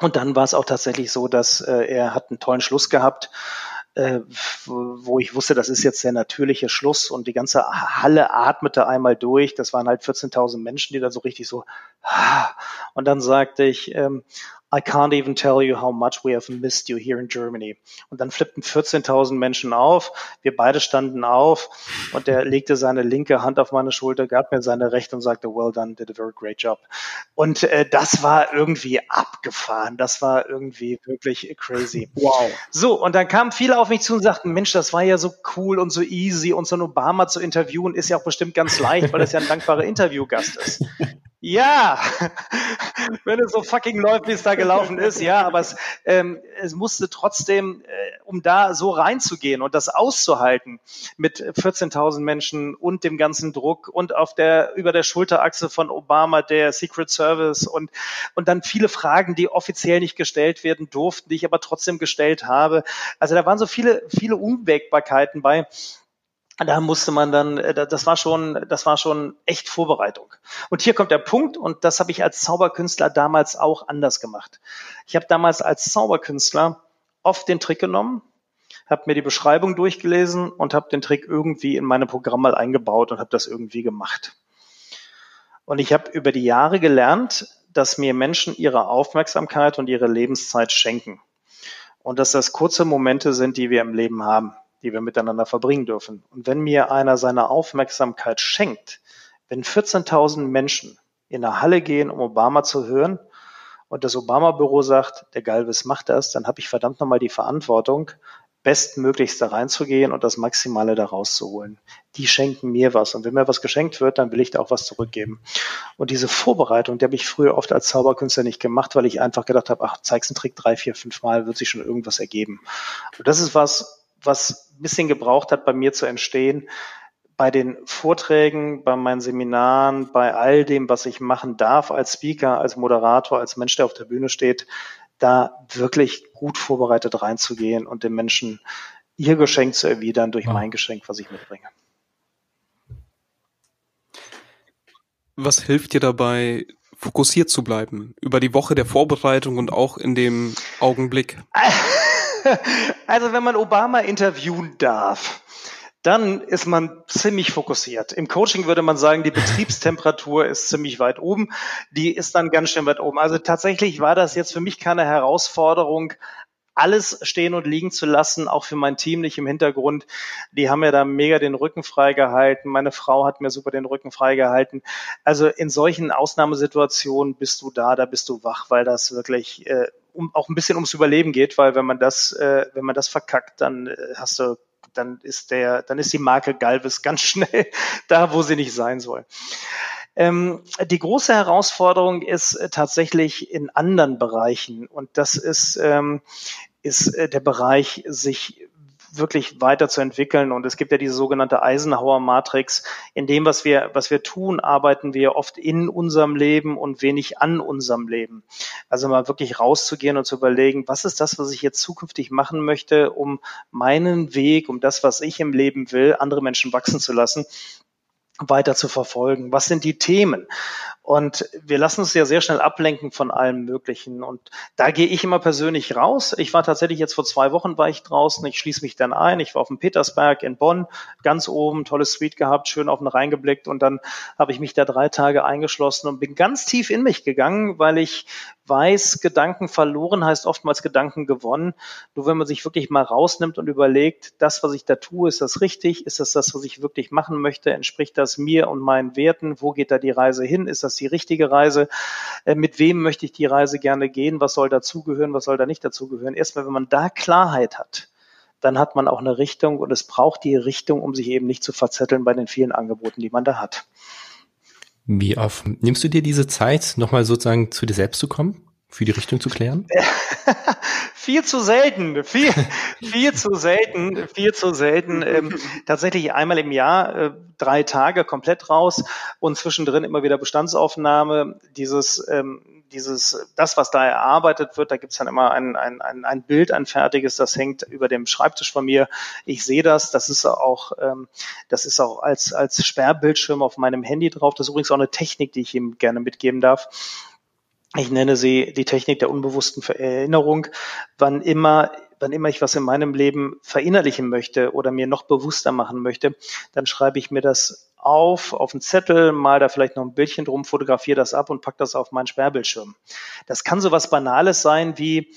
Und dann war es auch tatsächlich so, dass äh, er hat einen tollen Schluss gehabt, äh, wo ich wusste, das ist jetzt der natürliche Schluss und die ganze Halle atmete einmal durch. Das waren halt 14.000 Menschen, die da so richtig so. Und dann sagte ich, ähm, I can't even tell you how much we have missed you here in Germany. Und dann flippten 14.000 Menschen auf. Wir beide standen auf und er legte seine linke Hand auf meine Schulter, gab mir seine rechte und sagte, well done, did a very great job. Und äh, das war irgendwie abgefahren. Das war irgendwie wirklich crazy. Wow. So, und dann kamen viele auf mich zu und sagten, Mensch, das war ja so cool und so easy und so ein Obama zu interviewen ist ja auch bestimmt ganz leicht, weil es ja ein dankbarer Interviewgast ist. Ja, wenn es so fucking läuft, wie es da gelaufen ist, ja, aber es, ähm, es musste trotzdem, äh, um da so reinzugehen und das auszuhalten mit 14.000 Menschen und dem ganzen Druck und auf der über der Schulterachse von Obama der Secret Service und und dann viele Fragen, die offiziell nicht gestellt werden durften, die ich aber trotzdem gestellt habe. Also da waren so viele viele Unwägbarkeiten bei da musste man dann, äh, das war schon, das war schon echt Vorbereitung. Und hier kommt der Punkt, und das habe ich als Zauberkünstler damals auch anders gemacht. Ich habe damals als Zauberkünstler oft den Trick genommen, habe mir die Beschreibung durchgelesen und habe den Trick irgendwie in meine Programm mal eingebaut und habe das irgendwie gemacht. Und ich habe über die Jahre gelernt, dass mir Menschen ihre Aufmerksamkeit und ihre Lebenszeit schenken. Und dass das kurze Momente sind, die wir im Leben haben die wir miteinander verbringen dürfen. Und wenn mir einer seine Aufmerksamkeit schenkt, wenn 14.000 Menschen in eine Halle gehen, um Obama zu hören, und das Obama-Büro sagt, der Galvis macht das, dann habe ich verdammt nochmal die Verantwortung, Bestmöglichste reinzugehen und das Maximale da rauszuholen. Die schenken mir was. Und wenn mir was geschenkt wird, dann will ich da auch was zurückgeben. Und diese Vorbereitung, die habe ich früher oft als Zauberkünstler nicht gemacht, weil ich einfach gedacht habe, ach, zeigst einen Trick drei, vier, fünf Mal, wird sich schon irgendwas ergeben. Und das ist was, was ein bisschen gebraucht hat, bei mir zu entstehen. Bei den Vorträgen, bei meinen Seminaren, bei all dem, was ich machen darf als Speaker, als Moderator, als Mensch, der auf der Bühne steht, da wirklich gut vorbereitet reinzugehen und den Menschen ihr Geschenk zu erwidern durch mein Geschenk, was ich mitbringe. Was hilft dir dabei, fokussiert zu bleiben über die Woche der Vorbereitung und auch in dem Augenblick? Also wenn man Obama interviewen darf, dann ist man ziemlich fokussiert. Im Coaching würde man sagen, die Betriebstemperatur ist ziemlich weit oben. Die ist dann ganz schön weit oben. Also tatsächlich war das jetzt für mich keine Herausforderung, alles stehen und liegen zu lassen, auch für mein Team nicht im Hintergrund. Die haben mir da mega den Rücken freigehalten. Meine Frau hat mir super den Rücken freigehalten. Also in solchen Ausnahmesituationen bist du da, da bist du wach, weil das wirklich äh, um, auch ein bisschen ums Überleben geht, weil wenn man das, äh, wenn man das verkackt, dann äh, hast du dann ist der, dann ist die Marke Galvis ganz schnell da, wo sie nicht sein soll. Ähm, die große Herausforderung ist äh, tatsächlich in anderen Bereichen und das ist, ähm, ist äh, der Bereich, sich wirklich weiterzuentwickeln. Und es gibt ja diese sogenannte Eisenhower-Matrix. In dem, was wir, was wir tun, arbeiten wir oft in unserem Leben und wenig an unserem Leben. Also mal wirklich rauszugehen und zu überlegen, was ist das, was ich jetzt zukünftig machen möchte, um meinen Weg, um das, was ich im Leben will, andere Menschen wachsen zu lassen weiter zu verfolgen. Was sind die Themen? Und wir lassen uns ja sehr schnell ablenken von allem Möglichen. Und da gehe ich immer persönlich raus. Ich war tatsächlich jetzt vor zwei Wochen war ich draußen. Ich schließe mich dann ein. Ich war auf dem Petersberg in Bonn, ganz oben, tolles Suite gehabt, schön auf den Rhein geblickt. Und dann habe ich mich da drei Tage eingeschlossen und bin ganz tief in mich gegangen, weil ich weiß, Gedanken verloren heißt oftmals Gedanken gewonnen. Nur wenn man sich wirklich mal rausnimmt und überlegt, das, was ich da tue, ist das richtig? Ist das das, was ich wirklich machen möchte? Entspricht das mir und meinen Werten? Wo geht da die Reise hin? Ist das die richtige Reise? Äh, mit wem möchte ich die Reise gerne gehen? Was soll dazugehören? Was soll da nicht dazugehören? Erstmal, wenn man da Klarheit hat, dann hat man auch eine Richtung und es braucht die Richtung, um sich eben nicht zu verzetteln bei den vielen Angeboten, die man da hat. Wie oft nimmst du dir diese Zeit, nochmal sozusagen zu dir selbst zu kommen? für die Richtung zu klären? viel zu selten, viel, viel zu selten, viel zu selten. Ähm, tatsächlich einmal im Jahr äh, drei Tage komplett raus und zwischendrin immer wieder Bestandsaufnahme. Dieses, ähm, dieses, das, was da erarbeitet wird, da gibt's dann immer ein, ein, ein, ein Bild, ein fertiges, das hängt über dem Schreibtisch von mir. Ich sehe das, das ist auch, ähm, das ist auch als, als Sperrbildschirm auf meinem Handy drauf. Das ist übrigens auch eine Technik, die ich ihm gerne mitgeben darf ich nenne sie die Technik der unbewussten Erinnerung. Wann immer, wann immer ich was in meinem Leben verinnerlichen möchte oder mir noch bewusster machen möchte, dann schreibe ich mir das auf, auf einen Zettel, mal da vielleicht noch ein Bildchen drum, fotografiere das ab und pack das auf meinen Sperrbildschirm. Das kann so was Banales sein wie,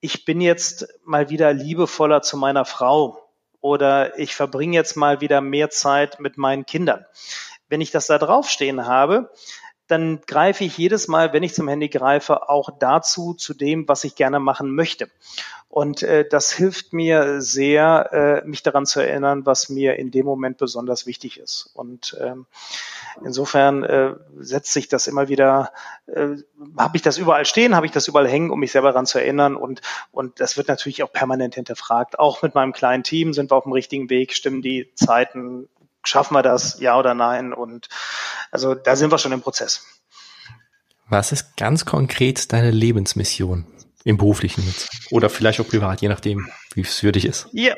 ich bin jetzt mal wieder liebevoller zu meiner Frau oder ich verbringe jetzt mal wieder mehr Zeit mit meinen Kindern. Wenn ich das da draufstehen habe, dann greife ich jedes Mal, wenn ich zum Handy greife, auch dazu, zu dem, was ich gerne machen möchte. Und äh, das hilft mir sehr, äh, mich daran zu erinnern, was mir in dem Moment besonders wichtig ist. Und ähm, insofern äh, setzt sich das immer wieder, äh, habe ich das überall stehen, habe ich das überall hängen, um mich selber daran zu erinnern. Und, und das wird natürlich auch permanent hinterfragt. Auch mit meinem kleinen Team sind wir auf dem richtigen Weg, stimmen die Zeiten, schaffen wir das, ja oder nein? Und also da sind wir schon im Prozess. Was ist ganz konkret deine Lebensmission im beruflichen jetzt? Oder vielleicht auch privat, je nachdem, wie es für dich ist. Ja,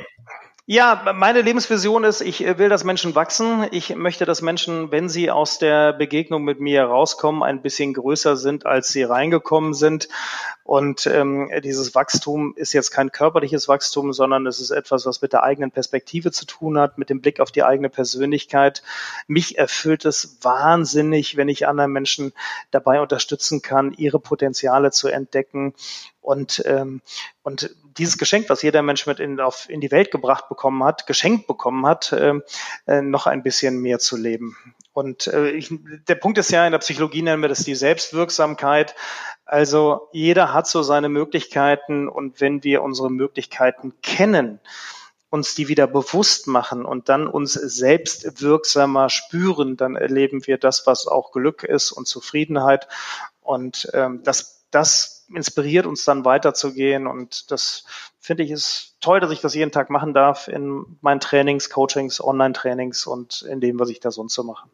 ja, meine Lebensvision ist, ich will, dass Menschen wachsen. Ich möchte, dass Menschen, wenn sie aus der Begegnung mit mir rauskommen, ein bisschen größer sind, als sie reingekommen sind. Und ähm, dieses Wachstum ist jetzt kein körperliches Wachstum, sondern es ist etwas, was mit der eigenen Perspektive zu tun hat, mit dem Blick auf die eigene Persönlichkeit. Mich erfüllt es wahnsinnig, wenn ich anderen Menschen dabei unterstützen kann, ihre Potenziale zu entdecken und, ähm, und dieses Geschenk, was jeder Mensch mit in, auf, in die Welt gebracht bekommen hat, geschenkt bekommen hat, ähm, äh, noch ein bisschen mehr zu leben. Und äh, ich, der Punkt ist ja, in der Psychologie nennen wir das die Selbstwirksamkeit. Also jeder hat so seine Möglichkeiten und wenn wir unsere Möglichkeiten kennen, uns die wieder bewusst machen und dann uns selbst wirksamer spüren, dann erleben wir das, was auch Glück ist und Zufriedenheit. Und ähm, das, das inspiriert uns dann weiterzugehen. Und das finde ich ist toll, dass ich das jeden Tag machen darf in meinen Trainings, Coachings, Online-Trainings und in dem, was ich da sonst so mache.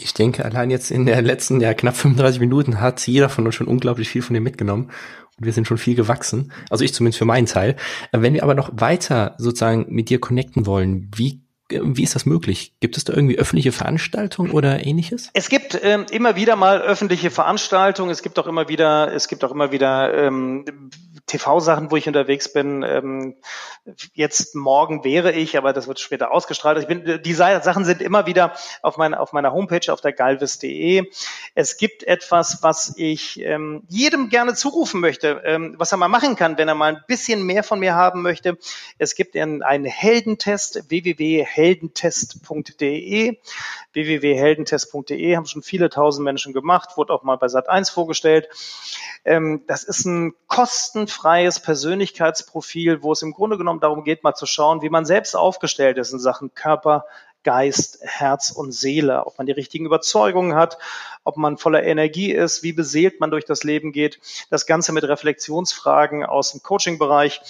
Ich denke, allein jetzt in der letzten, ja, knapp 35 Minuten hat jeder von uns schon unglaublich viel von dir mitgenommen. Und wir sind schon viel gewachsen. Also ich zumindest für meinen Teil. Wenn wir aber noch weiter sozusagen mit dir connecten wollen, wie wie ist das möglich? Gibt es da irgendwie öffentliche Veranstaltungen oder ähnliches? Es gibt ähm, immer wieder mal öffentliche Veranstaltungen. Es gibt auch immer wieder, es gibt auch immer wieder ähm, TV-Sachen, wo ich unterwegs bin. Ähm, jetzt morgen wäre ich, aber das wird später ausgestrahlt. Ich bin, die Sachen sind immer wieder auf, mein, auf meiner Homepage auf der galvis.de. Es gibt etwas, was ich ähm, jedem gerne zurufen möchte, ähm, was er mal machen kann, wenn er mal ein bisschen mehr von mir haben möchte. Es gibt einen, einen Heldentest, www.heldentest.de. www.heldentest.de haben schon viele tausend Menschen gemacht, wurde auch mal bei Sat1 vorgestellt. Ähm, das ist ein kostenfreies Persönlichkeitsprofil, wo es im Grunde genommen darum geht, mal zu schauen, wie man selbst aufgestellt ist in Sachen Körper, Geist, Herz und Seele, ob man die richtigen Überzeugungen hat, ob man voller Energie ist, wie beseelt man durch das Leben geht. Das Ganze mit Reflexionsfragen aus dem Coaching-Bereich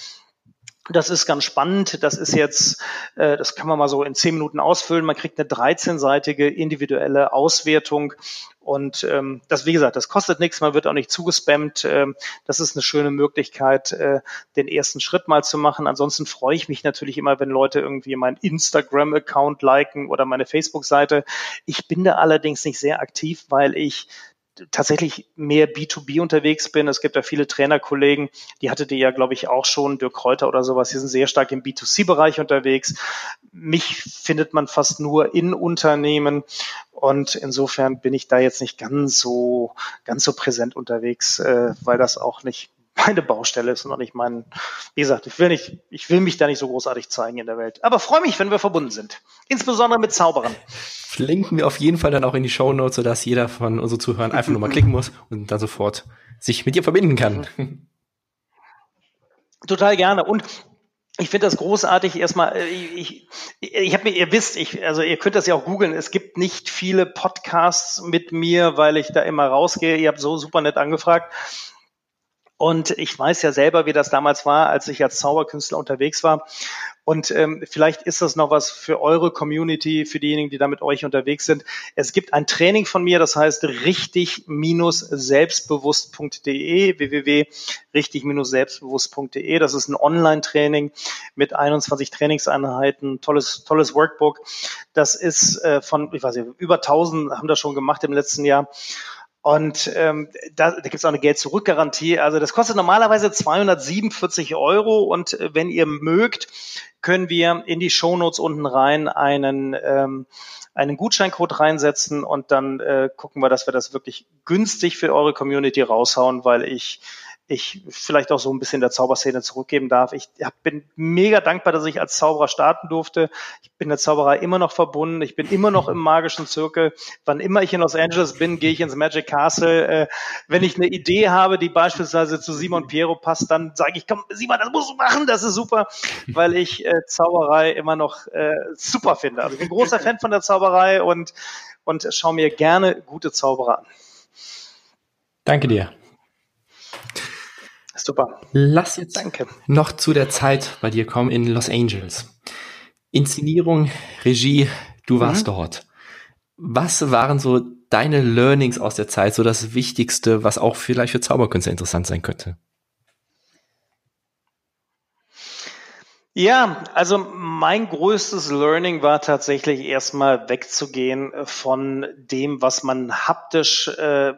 das ist ganz spannend. Das ist jetzt, äh, das kann man mal so in zehn Minuten ausfüllen. Man kriegt eine 13-seitige individuelle Auswertung. Und ähm, das, wie gesagt, das kostet nichts, man wird auch nicht zugespammt. Ähm, das ist eine schöne Möglichkeit, äh, den ersten Schritt mal zu machen. Ansonsten freue ich mich natürlich immer, wenn Leute irgendwie meinen Instagram-Account liken oder meine Facebook-Seite. Ich bin da allerdings nicht sehr aktiv, weil ich tatsächlich mehr B2B unterwegs bin. Es gibt ja viele Trainerkollegen, die hatte die ja, glaube ich, auch schon, Dirk Kräuter oder sowas, die sind sehr stark im B2C-Bereich unterwegs. Mich findet man fast nur in Unternehmen und insofern bin ich da jetzt nicht ganz so, ganz so präsent unterwegs, äh, weil das auch nicht meine Baustelle ist und auch nicht mein, wie gesagt, ich will nicht, ich will mich da nicht so großartig zeigen in der Welt. Aber freue mich, wenn wir verbunden sind. Insbesondere mit Zauberern. Flinken wir auf jeden Fall dann auch in die Show Notes, sodass jeder von unseren Zuhörern einfach nur mal klicken muss und dann sofort sich mit dir verbinden kann. Total gerne. Und ich finde das großartig. Erstmal, äh, ich, ich, ich habe mir, ihr wisst, ich, also ihr könnt das ja auch googeln. Es gibt nicht viele Podcasts mit mir, weil ich da immer rausgehe. Ihr habt so super nett angefragt. Und ich weiß ja selber, wie das damals war, als ich als Zauberkünstler unterwegs war. Und ähm, vielleicht ist das noch was für eure Community, für diejenigen, die da mit euch unterwegs sind. Es gibt ein Training von mir, das heißt richtig-selbstbewusst.de, www.richtig-selbstbewusst.de. Das ist ein Online-Training mit 21 Trainingseinheiten, tolles, tolles Workbook. Das ist äh, von, ich weiß nicht, über 1000 haben das schon gemacht im letzten Jahr. Und ähm, da, da gibt es auch eine Geld-Zurück-Garantie. Also das kostet normalerweise 247 Euro und äh, wenn ihr mögt, können wir in die Shownotes unten rein einen, ähm, einen Gutscheincode reinsetzen und dann äh, gucken wir, dass wir das wirklich günstig für eure Community raushauen, weil ich ich vielleicht auch so ein bisschen der Zauberszene zurückgeben darf. Ich bin mega dankbar, dass ich als Zauberer starten durfte. Ich bin der Zauberei immer noch verbunden. Ich bin immer noch im magischen Zirkel. Wann immer ich in Los Angeles bin, gehe ich ins Magic Castle. Äh, wenn ich eine Idee habe, die beispielsweise zu Simon Piero passt, dann sage ich, komm, Simon, das musst du machen, das ist super, weil ich äh, Zauberei immer noch äh, super finde. Also ich bin großer Fan von der Zauberei und, und schaue mir gerne gute Zauberer an. Danke dir. Super. Lass jetzt Danke. noch zu der Zeit bei dir kommen in Los Angeles. Inszenierung, Regie, du warst mhm. dort. Was waren so deine Learnings aus der Zeit, so das Wichtigste, was auch vielleicht für Zauberkünstler interessant sein könnte? Ja, also mein größtes Learning war tatsächlich erstmal wegzugehen von dem, was man haptisch äh,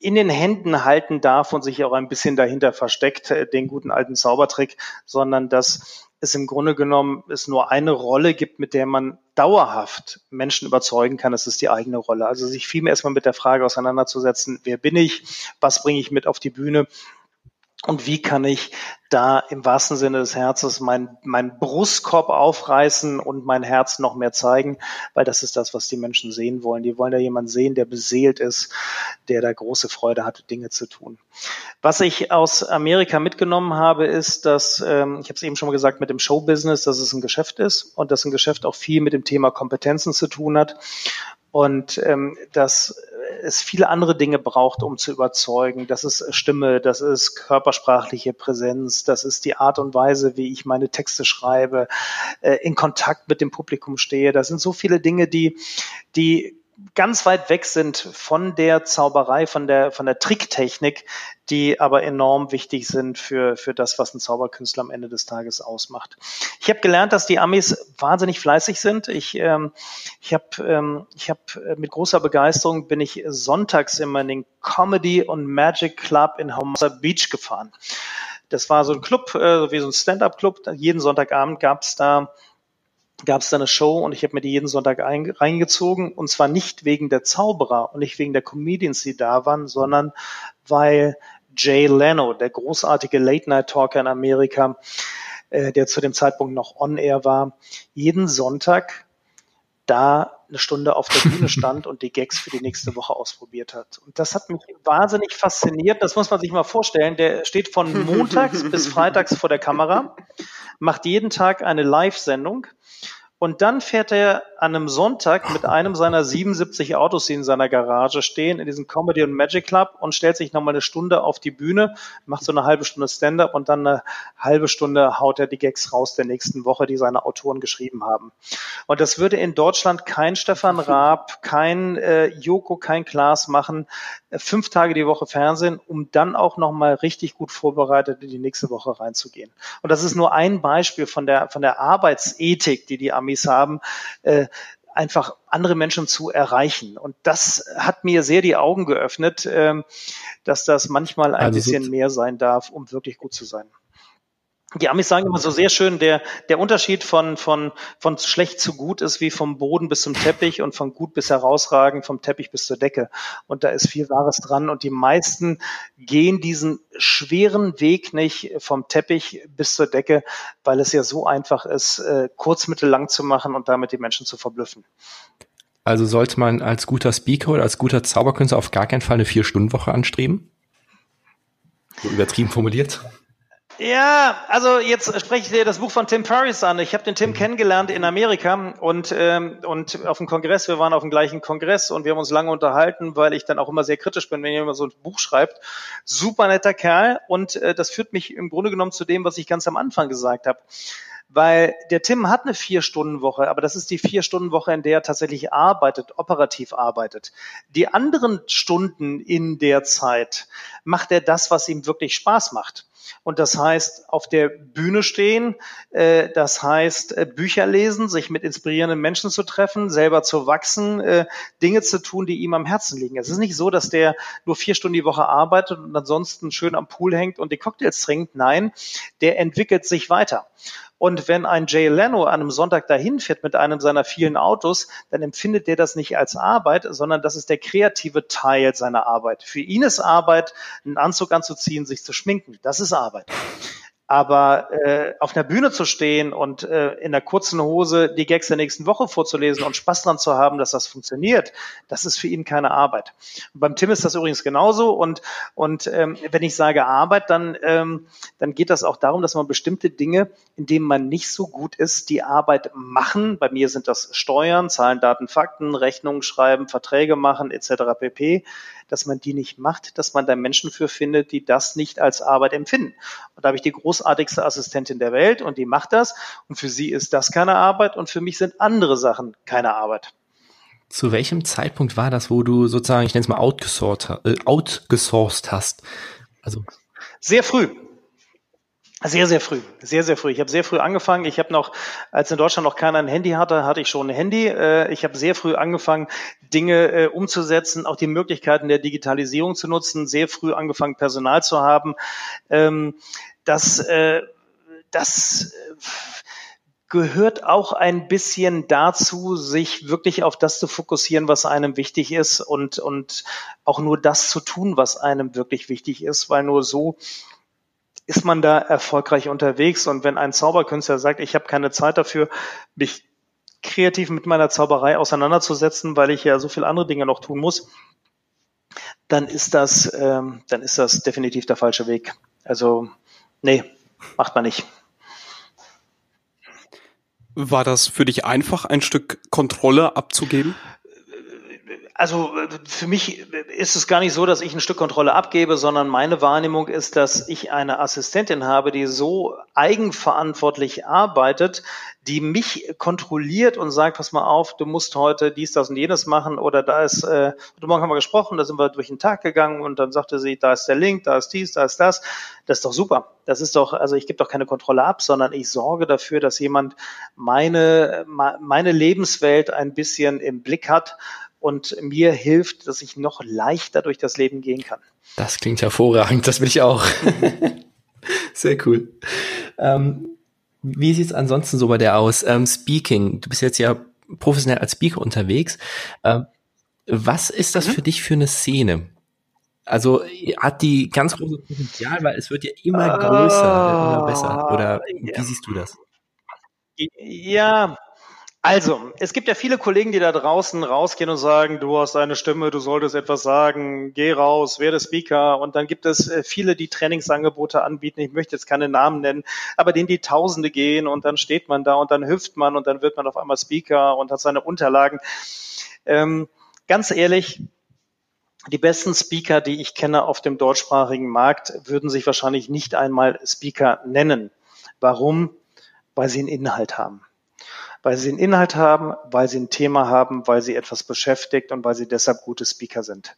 in den Händen halten darf und sich auch ein bisschen dahinter versteckt, äh, den guten alten Zaubertrick, sondern dass es im Grunde genommen es nur eine Rolle gibt, mit der man dauerhaft Menschen überzeugen kann, es ist die eigene Rolle. Also sich vielmehr erstmal mit der Frage auseinanderzusetzen, wer bin ich, was bringe ich mit auf die Bühne und wie kann ich da im wahrsten Sinne des Herzens mein, mein Brustkorb aufreißen und mein Herz noch mehr zeigen, weil das ist das, was die Menschen sehen wollen. Die wollen da jemanden sehen, der beseelt ist, der da große Freude hat, Dinge zu tun. Was ich aus Amerika mitgenommen habe, ist, dass, ähm, ich habe es eben schon mal gesagt, mit dem Showbusiness, dass es ein Geschäft ist und dass ein Geschäft auch viel mit dem Thema Kompetenzen zu tun hat und ähm, dass es viele andere Dinge braucht, um zu überzeugen. Das ist Stimme, das ist körpersprachliche Präsenz, das ist die Art und Weise, wie ich meine Texte schreibe, äh, in Kontakt mit dem Publikum stehe. Das sind so viele Dinge, die, die ganz weit weg sind von der Zauberei, von der, von der Tricktechnik, die aber enorm wichtig sind für, für das, was ein Zauberkünstler am Ende des Tages ausmacht. Ich habe gelernt, dass die Amis wahnsinnig fleißig sind. Ich, ähm, ich habe ähm, ich hab äh, mit großer Begeisterung bin ich sonntags immer in den Comedy und Magic Club in Hermosa Beach gefahren. Das war so ein Club, äh, wie so ein Stand-up-Club. Jeden Sonntagabend gab es da gab es da eine Show und ich habe mir die jeden Sonntag reingezogen und zwar nicht wegen der Zauberer und nicht wegen der Comedians, die da waren, sondern weil Jay Leno, der großartige Late-Night-Talker in Amerika, äh, der zu dem Zeitpunkt noch on-air war, jeden Sonntag da eine Stunde auf der Bühne stand und die Gags für die nächste Woche ausprobiert hat. Und das hat mich wahnsinnig fasziniert. Das muss man sich mal vorstellen. Der steht von montags bis freitags vor der Kamera, macht jeden Tag eine Live-Sendung und dann fährt er an einem Sonntag mit einem seiner 77 Autos, die in seiner Garage stehen, in diesem Comedy und Magic Club und stellt sich nochmal eine Stunde auf die Bühne, macht so eine halbe Stunde Stand-up und dann eine halbe Stunde haut er die Gags raus der nächsten Woche, die seine Autoren geschrieben haben. Und das würde in Deutschland kein Stefan Raab, kein äh, Joko, kein Klaas machen. Fünf Tage die Woche Fernsehen, um dann auch nochmal richtig gut vorbereitet in die nächste Woche reinzugehen. Und das ist nur ein Beispiel von der, von der Arbeitsethik, die die Amis haben, äh, einfach andere Menschen zu erreichen. Und das hat mir sehr die Augen geöffnet, äh, dass das manchmal ein also bisschen mehr sein darf, um wirklich gut zu sein die Amis sagen immer so sehr schön, der, der Unterschied von, von, von schlecht zu gut ist wie vom Boden bis zum Teppich und von gut bis herausragend, vom Teppich bis zur Decke. Und da ist viel Wahres dran. Und die meisten gehen diesen schweren Weg nicht vom Teppich bis zur Decke, weil es ja so einfach ist, äh, kurz, mittellang zu machen und damit die Menschen zu verblüffen. Also sollte man als guter Speaker oder als guter Zauberkünstler auf gar keinen Fall eine Vier-Stunden-Woche anstreben? So übertrieben formuliert. Ja, also jetzt spreche ich dir das Buch von Tim Ferriss an. Ich habe den Tim mhm. kennengelernt in Amerika und, ähm, und auf dem Kongress, wir waren auf dem gleichen Kongress und wir haben uns lange unterhalten, weil ich dann auch immer sehr kritisch bin, wenn jemand so ein Buch schreibt. Super netter Kerl und äh, das führt mich im Grunde genommen zu dem, was ich ganz am Anfang gesagt habe. Weil der Tim hat eine Vier-Stunden-Woche, aber das ist die Vier-Stunden-Woche, in der er tatsächlich arbeitet, operativ arbeitet. Die anderen Stunden in der Zeit macht er das, was ihm wirklich Spaß macht. Und das heißt, auf der Bühne stehen, äh, das heißt, äh, Bücher lesen, sich mit inspirierenden Menschen zu treffen, selber zu wachsen, äh, Dinge zu tun, die ihm am Herzen liegen. Es ist nicht so, dass der nur vier Stunden die Woche arbeitet und ansonsten schön am Pool hängt und die Cocktails trinkt. Nein, der entwickelt sich weiter. Und wenn ein Jay Leno an einem Sonntag dahin fährt mit einem seiner vielen Autos, dann empfindet der das nicht als Arbeit, sondern das ist der kreative Teil seiner Arbeit. Für ihn ist Arbeit, einen Anzug anzuziehen, sich zu schminken. Das ist Arbeit. Aber äh, auf einer Bühne zu stehen und äh, in der kurzen Hose die Gags der nächsten Woche vorzulesen und Spaß dran zu haben, dass das funktioniert, das ist für ihn keine Arbeit. Und beim Tim ist das übrigens genauso. Und, und ähm, wenn ich sage Arbeit, dann, ähm, dann geht das auch darum, dass man bestimmte Dinge, in denen man nicht so gut ist, die Arbeit machen. Bei mir sind das Steuern, Zahlen, Daten, Fakten, Rechnungen schreiben, Verträge machen etc. pp dass man die nicht macht, dass man da Menschen für findet, die das nicht als Arbeit empfinden. Und da habe ich die großartigste Assistentin der Welt und die macht das. Und für sie ist das keine Arbeit und für mich sind andere Sachen keine Arbeit. Zu welchem Zeitpunkt war das, wo du sozusagen, ich nenne es mal outgesourced, äh, outgesourced hast? Also sehr früh. Sehr, sehr früh, sehr, sehr früh. Ich habe sehr früh angefangen. Ich habe noch, als in Deutschland noch keiner ein Handy hatte, hatte ich schon ein Handy. Äh, ich habe sehr früh angefangen, Dinge äh, umzusetzen, auch die Möglichkeiten der Digitalisierung zu nutzen, sehr früh angefangen, Personal zu haben. Ähm, das, äh, das gehört auch ein bisschen dazu, sich wirklich auf das zu fokussieren, was einem wichtig ist und, und auch nur das zu tun, was einem wirklich wichtig ist, weil nur so ist man da erfolgreich unterwegs. Und wenn ein Zauberkünstler sagt, ich habe keine Zeit dafür, mich kreativ mit meiner Zauberei auseinanderzusetzen, weil ich ja so viele andere Dinge noch tun muss, dann ist das, ähm, dann ist das definitiv der falsche Weg. Also, nee, macht man nicht. War das für dich einfach, ein Stück Kontrolle abzugeben? Also für mich ist es gar nicht so, dass ich ein Stück Kontrolle abgebe, sondern meine Wahrnehmung ist, dass ich eine Assistentin habe, die so eigenverantwortlich arbeitet, die mich kontrolliert und sagt, pass mal auf, du musst heute dies, das und jenes machen oder da ist, äh, heute Morgen haben wir gesprochen, da sind wir durch den Tag gegangen und dann sagte sie, da ist der Link, da ist dies, da ist das. Das ist doch super. Das ist doch, also ich gebe doch keine Kontrolle ab, sondern ich sorge dafür, dass jemand meine, meine Lebenswelt ein bisschen im Blick hat und mir hilft, dass ich noch leichter durch das Leben gehen kann. Das klingt hervorragend, das will ich auch. Sehr cool. Ähm, wie sieht es ansonsten so bei dir aus? Ähm, Speaking, du bist jetzt ja professionell als Speaker unterwegs. Ähm, was ist das mhm. für dich für eine Szene? Also hat die ganz große Potenzial, weil es wird ja immer größer, immer besser. Oder wie siehst du das? Ja, also, es gibt ja viele Kollegen, die da draußen rausgehen und sagen, du hast eine Stimme, du solltest etwas sagen, geh raus, werde Speaker. Und dann gibt es äh, viele, die Trainingsangebote anbieten. Ich möchte jetzt keine Namen nennen, aber denen die Tausende gehen und dann steht man da und dann hüpft man und dann wird man auf einmal Speaker und hat seine Unterlagen. Ähm, ganz ehrlich, die besten Speaker, die ich kenne auf dem deutschsprachigen Markt, würden sich wahrscheinlich nicht einmal Speaker nennen. Warum? Weil sie einen Inhalt haben weil sie einen Inhalt haben, weil sie ein Thema haben, weil sie etwas beschäftigt und weil sie deshalb gute Speaker sind.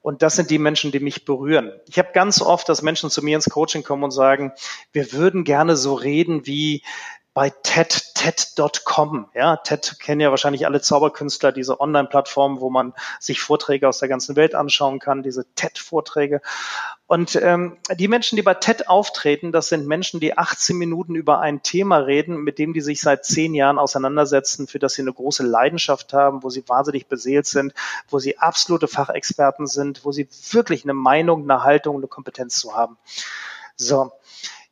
Und das sind die Menschen, die mich berühren. Ich habe ganz oft, dass Menschen zu mir ins Coaching kommen und sagen, wir würden gerne so reden wie bei TED, TED.com. Ja, TED kennen ja wahrscheinlich alle Zauberkünstler, diese Online-Plattform, wo man sich Vorträge aus der ganzen Welt anschauen kann, diese TED-Vorträge. Und ähm, die Menschen, die bei TED auftreten, das sind Menschen, die 18 Minuten über ein Thema reden, mit dem die sich seit zehn Jahren auseinandersetzen, für das sie eine große Leidenschaft haben, wo sie wahnsinnig beseelt sind, wo sie absolute Fachexperten sind, wo sie wirklich eine Meinung, eine Haltung, eine Kompetenz zu haben. So,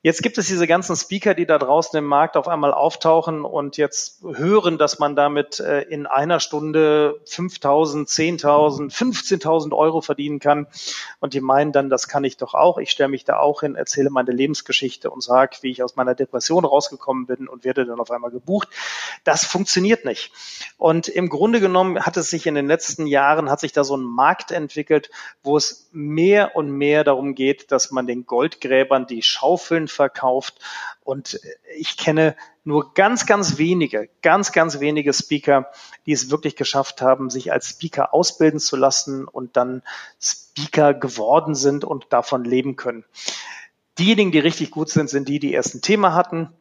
Jetzt gibt es diese ganzen Speaker, die da draußen im Markt auf einmal auftauchen und jetzt hören, dass man damit äh, in einer Stunde 5.000, 10.000, 15.000 Euro verdienen kann. Und die meinen dann, das kann ich doch auch. Ich stelle mich da auch hin, erzähle meine Lebensgeschichte und sage, wie ich aus meiner Depression rausgekommen bin und werde dann auf einmal gebucht. Das funktioniert nicht. Und im Grunde genommen hat es sich in den letzten Jahren, hat sich da so ein Markt entwickelt, wo es mehr und mehr darum geht, dass man den Goldgräbern die Schaufeln verkauft. Und ich kenne nur ganz, ganz wenige, ganz, ganz wenige Speaker, die es wirklich geschafft haben, sich als Speaker ausbilden zu lassen und dann Speaker geworden sind und davon leben können. Diejenigen, die richtig gut sind, sind die, die erst ein Thema hatten,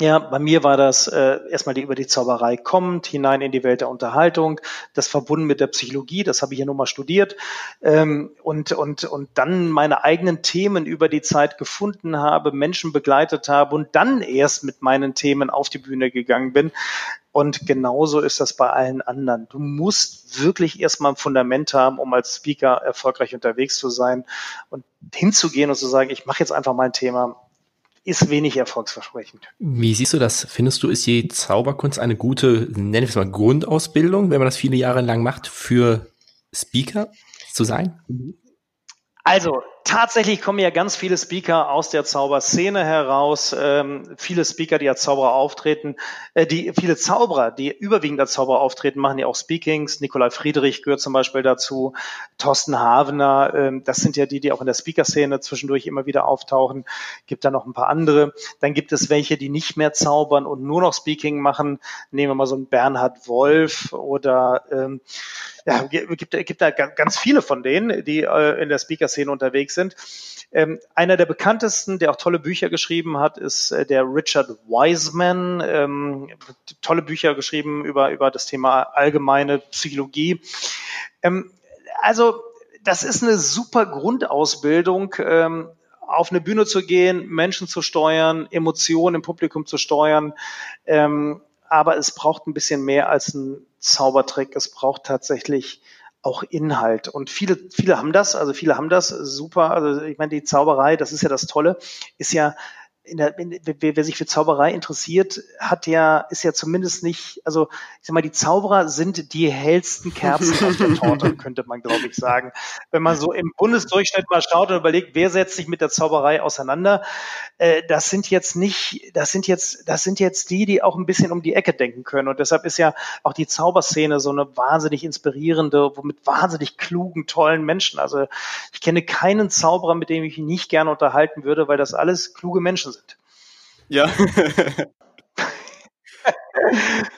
ja, bei mir war das äh, erstmal die über die Zauberei kommend, hinein in die Welt der Unterhaltung, das verbunden mit der Psychologie, das habe ich ja nun mal studiert, ähm, und, und, und dann meine eigenen Themen über die Zeit gefunden habe, Menschen begleitet habe und dann erst mit meinen Themen auf die Bühne gegangen bin. Und genauso ist das bei allen anderen. Du musst wirklich erstmal ein Fundament haben, um als Speaker erfolgreich unterwegs zu sein und hinzugehen und zu sagen, ich mache jetzt einfach mein Thema ist wenig erfolgsversprechend. Wie siehst du das? Findest du, ist die Zauberkunst eine gute, nenne ich es mal, Grundausbildung, wenn man das viele Jahre lang macht, für Speaker zu sein? Also, tatsächlich kommen ja ganz viele Speaker aus der Zauberszene heraus, ähm, viele Speaker, die als Zauberer auftreten, äh, die viele Zauberer, die überwiegend als Zauberer auftreten, machen ja auch Speakings. Nikolai Friedrich gehört zum Beispiel dazu, Thorsten Havener, ähm, das sind ja die, die auch in der Speaker-Szene zwischendurch immer wieder auftauchen. Gibt da noch ein paar andere. Dann gibt es welche, die nicht mehr zaubern und nur noch Speaking machen. Nehmen wir mal so einen Bernhard Wolf oder ähm, ja, gibt, gibt da ganz viele von denen, die äh, in der Speaker-Szene unterwegs sind. Ähm, einer der bekanntesten, der auch tolle Bücher geschrieben hat, ist äh, der Richard Wiseman. Ähm, tolle Bücher geschrieben über, über das Thema allgemeine Psychologie. Ähm, also, das ist eine super Grundausbildung, ähm, auf eine Bühne zu gehen, Menschen zu steuern, Emotionen im Publikum zu steuern. Ähm, aber es braucht ein bisschen mehr als ein Zaubertrick. Es braucht tatsächlich auch Inhalt. Und viele, viele haben das, also viele haben das super. Also ich meine, die Zauberei, das ist ja das Tolle, ist ja in der, in, wer, wer sich für Zauberei interessiert, hat ja, ist ja zumindest nicht, also ich sag mal, die Zauberer sind die hellsten Kerzen auf der Torte, könnte man, glaube ich, sagen. Wenn man so im Bundesdurchschnitt mal schaut und überlegt, wer setzt sich mit der Zauberei auseinander, äh, das sind jetzt nicht, das sind jetzt, das sind jetzt die, die auch ein bisschen um die Ecke denken können. Und deshalb ist ja auch die Zauberszene so eine wahnsinnig inspirierende, mit wahnsinnig klugen, tollen Menschen. Also ich kenne keinen Zauberer, mit dem ich mich nicht gerne unterhalten würde, weil das alles kluge Menschen sind sind. Ja.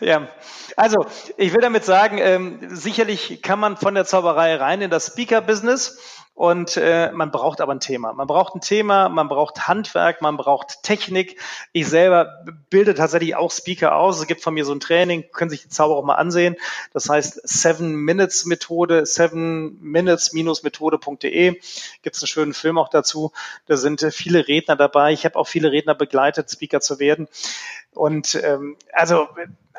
ja, also ich will damit sagen, ähm, sicherlich kann man von der Zauberei rein in das Speaker-Business. Und äh, man braucht aber ein Thema. Man braucht ein Thema, man braucht Handwerk, man braucht Technik. Ich selber bilde tatsächlich auch Speaker aus. Es gibt von mir so ein Training, können sich die Zauber auch mal ansehen. Das heißt Seven Minutes Methode, seven Minutes-Methode.de. Gibt es einen schönen Film auch dazu. Da sind äh, viele Redner dabei. Ich habe auch viele Redner begleitet, Speaker zu werden. Und ähm, also,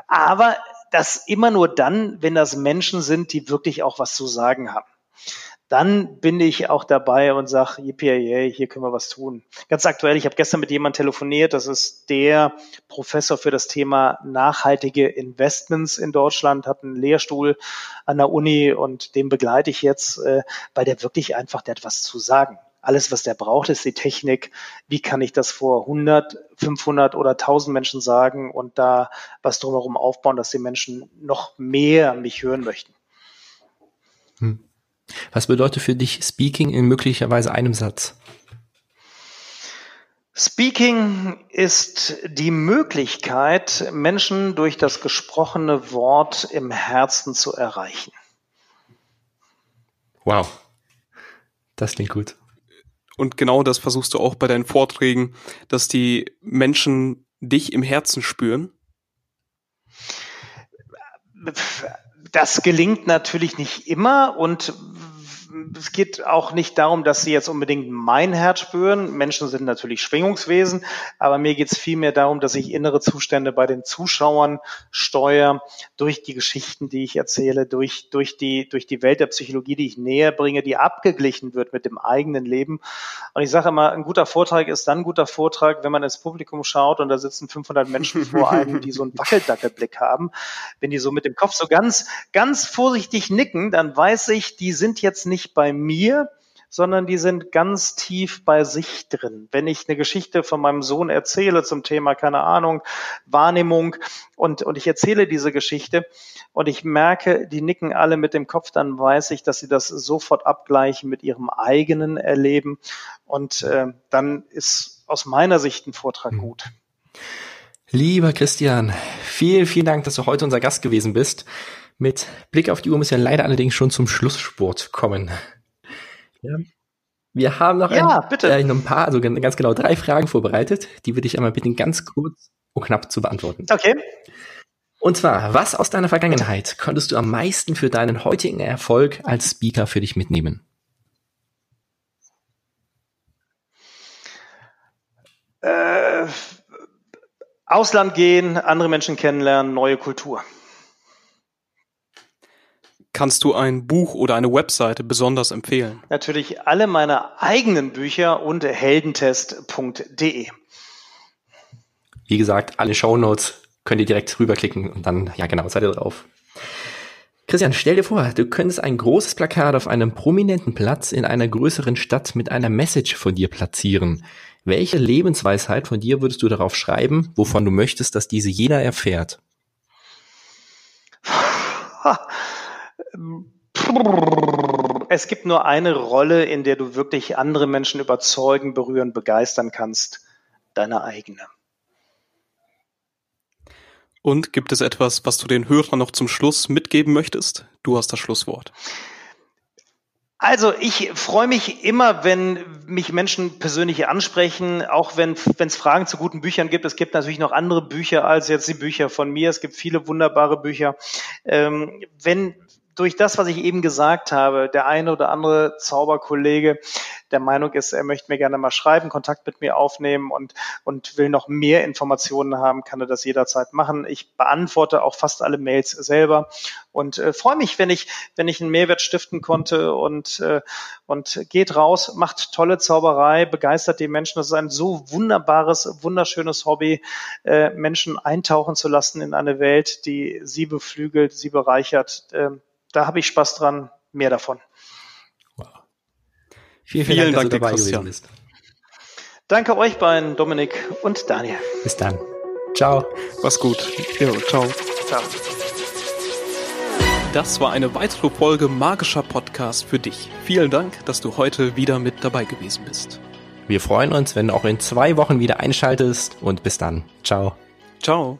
aber das immer nur dann, wenn das Menschen sind, die wirklich auch was zu sagen haben dann bin ich auch dabei und sage, yippie, hier können wir was tun. Ganz aktuell, ich habe gestern mit jemandem telefoniert, das ist der Professor für das Thema nachhaltige Investments in Deutschland, hat einen Lehrstuhl an der Uni und den begleite ich jetzt, äh, weil der wirklich einfach, der hat was zu sagen. Alles, was der braucht, ist die Technik. Wie kann ich das vor 100, 500 oder 1000 Menschen sagen und da was drumherum aufbauen, dass die Menschen noch mehr mich hören möchten? Hm. Was bedeutet für dich Speaking in möglicherweise einem Satz? Speaking ist die Möglichkeit, Menschen durch das gesprochene Wort im Herzen zu erreichen. Wow, das klingt gut. Und genau das versuchst du auch bei deinen Vorträgen, dass die Menschen dich im Herzen spüren? Das gelingt natürlich nicht immer und es geht auch nicht darum, dass sie jetzt unbedingt mein Herz spüren. Menschen sind natürlich Schwingungswesen, aber mir geht es vielmehr darum, dass ich innere Zustände bei den Zuschauern steuere durch die Geschichten, die ich erzähle, durch, durch, die, durch die Welt der Psychologie, die ich näher bringe, die abgeglichen wird mit dem eigenen Leben. Und ich sage immer, ein guter Vortrag ist dann ein guter Vortrag, wenn man ins Publikum schaut und da sitzen 500 Menschen vor einem, die so einen Wackeldackelblick haben. Wenn die so mit dem Kopf so ganz, ganz vorsichtig nicken, dann weiß ich, die sind jetzt nicht nicht bei mir, sondern die sind ganz tief bei sich drin. Wenn ich eine Geschichte von meinem Sohn erzähle zum Thema, keine Ahnung, Wahrnehmung und, und ich erzähle diese Geschichte und ich merke, die nicken alle mit dem Kopf, dann weiß ich, dass sie das sofort abgleichen mit ihrem eigenen Erleben und äh, dann ist aus meiner Sicht ein Vortrag hm. gut. Lieber Christian, vielen, vielen Dank, dass du heute unser Gast gewesen bist. Mit Blick auf die Uhr müssen wir leider allerdings schon zum Schlusssport kommen. Ja. Wir haben noch, ja, ein, bitte. Äh, noch ein paar, also ganz genau drei Fragen vorbereitet. Die würde ich einmal bitten, ganz kurz und knapp zu beantworten. Okay. Und zwar, was aus deiner Vergangenheit konntest du am meisten für deinen heutigen Erfolg als Speaker für dich mitnehmen? Äh, Ausland gehen, andere Menschen kennenlernen, neue Kultur. Kannst du ein Buch oder eine Webseite besonders empfehlen? Natürlich alle meine eigenen Bücher und heldentest.de. Wie gesagt, alle Shownotes könnt ihr direkt rüberklicken und dann, ja genau, seid ihr drauf. Christian, stell dir vor, du könntest ein großes Plakat auf einem prominenten Platz in einer größeren Stadt mit einer Message von dir platzieren. Welche Lebensweisheit von dir würdest du darauf schreiben, wovon du möchtest, dass diese jeder erfährt? Es gibt nur eine Rolle, in der du wirklich andere Menschen überzeugen, berühren, begeistern kannst. Deine eigene. Und gibt es etwas, was du den Hörern noch zum Schluss mitgeben möchtest? Du hast das Schlusswort. Also ich freue mich immer, wenn mich Menschen persönlich ansprechen, auch wenn es Fragen zu guten Büchern gibt. Es gibt natürlich noch andere Bücher als jetzt die Bücher von mir. Es gibt viele wunderbare Bücher. Ähm, wenn durch das, was ich eben gesagt habe, der eine oder andere Zauberkollege der Meinung ist, er möchte mir gerne mal schreiben, Kontakt mit mir aufnehmen und, und will noch mehr Informationen haben, kann er das jederzeit machen. Ich beantworte auch fast alle Mails selber und äh, freue mich, wenn ich, wenn ich einen Mehrwert stiften konnte und, äh, und geht raus, macht tolle Zauberei, begeistert die Menschen. Das ist ein so wunderbares, wunderschönes Hobby, äh, Menschen eintauchen zu lassen in eine Welt, die sie beflügelt, sie bereichert. Äh, da habe ich Spaß dran. Mehr davon. Wow. Vielen, vielen, vielen Dank, Dank dass du dabei gewesen bist. Danke euch beiden, Dominik und Daniel. Bis dann. Ciao. Mach's gut. Jo, ciao. Ciao. Das war eine weitere Folge Magischer Podcast für dich. Vielen Dank, dass du heute wieder mit dabei gewesen bist. Wir freuen uns, wenn du auch in zwei Wochen wieder einschaltest und bis dann. Ciao. Ciao.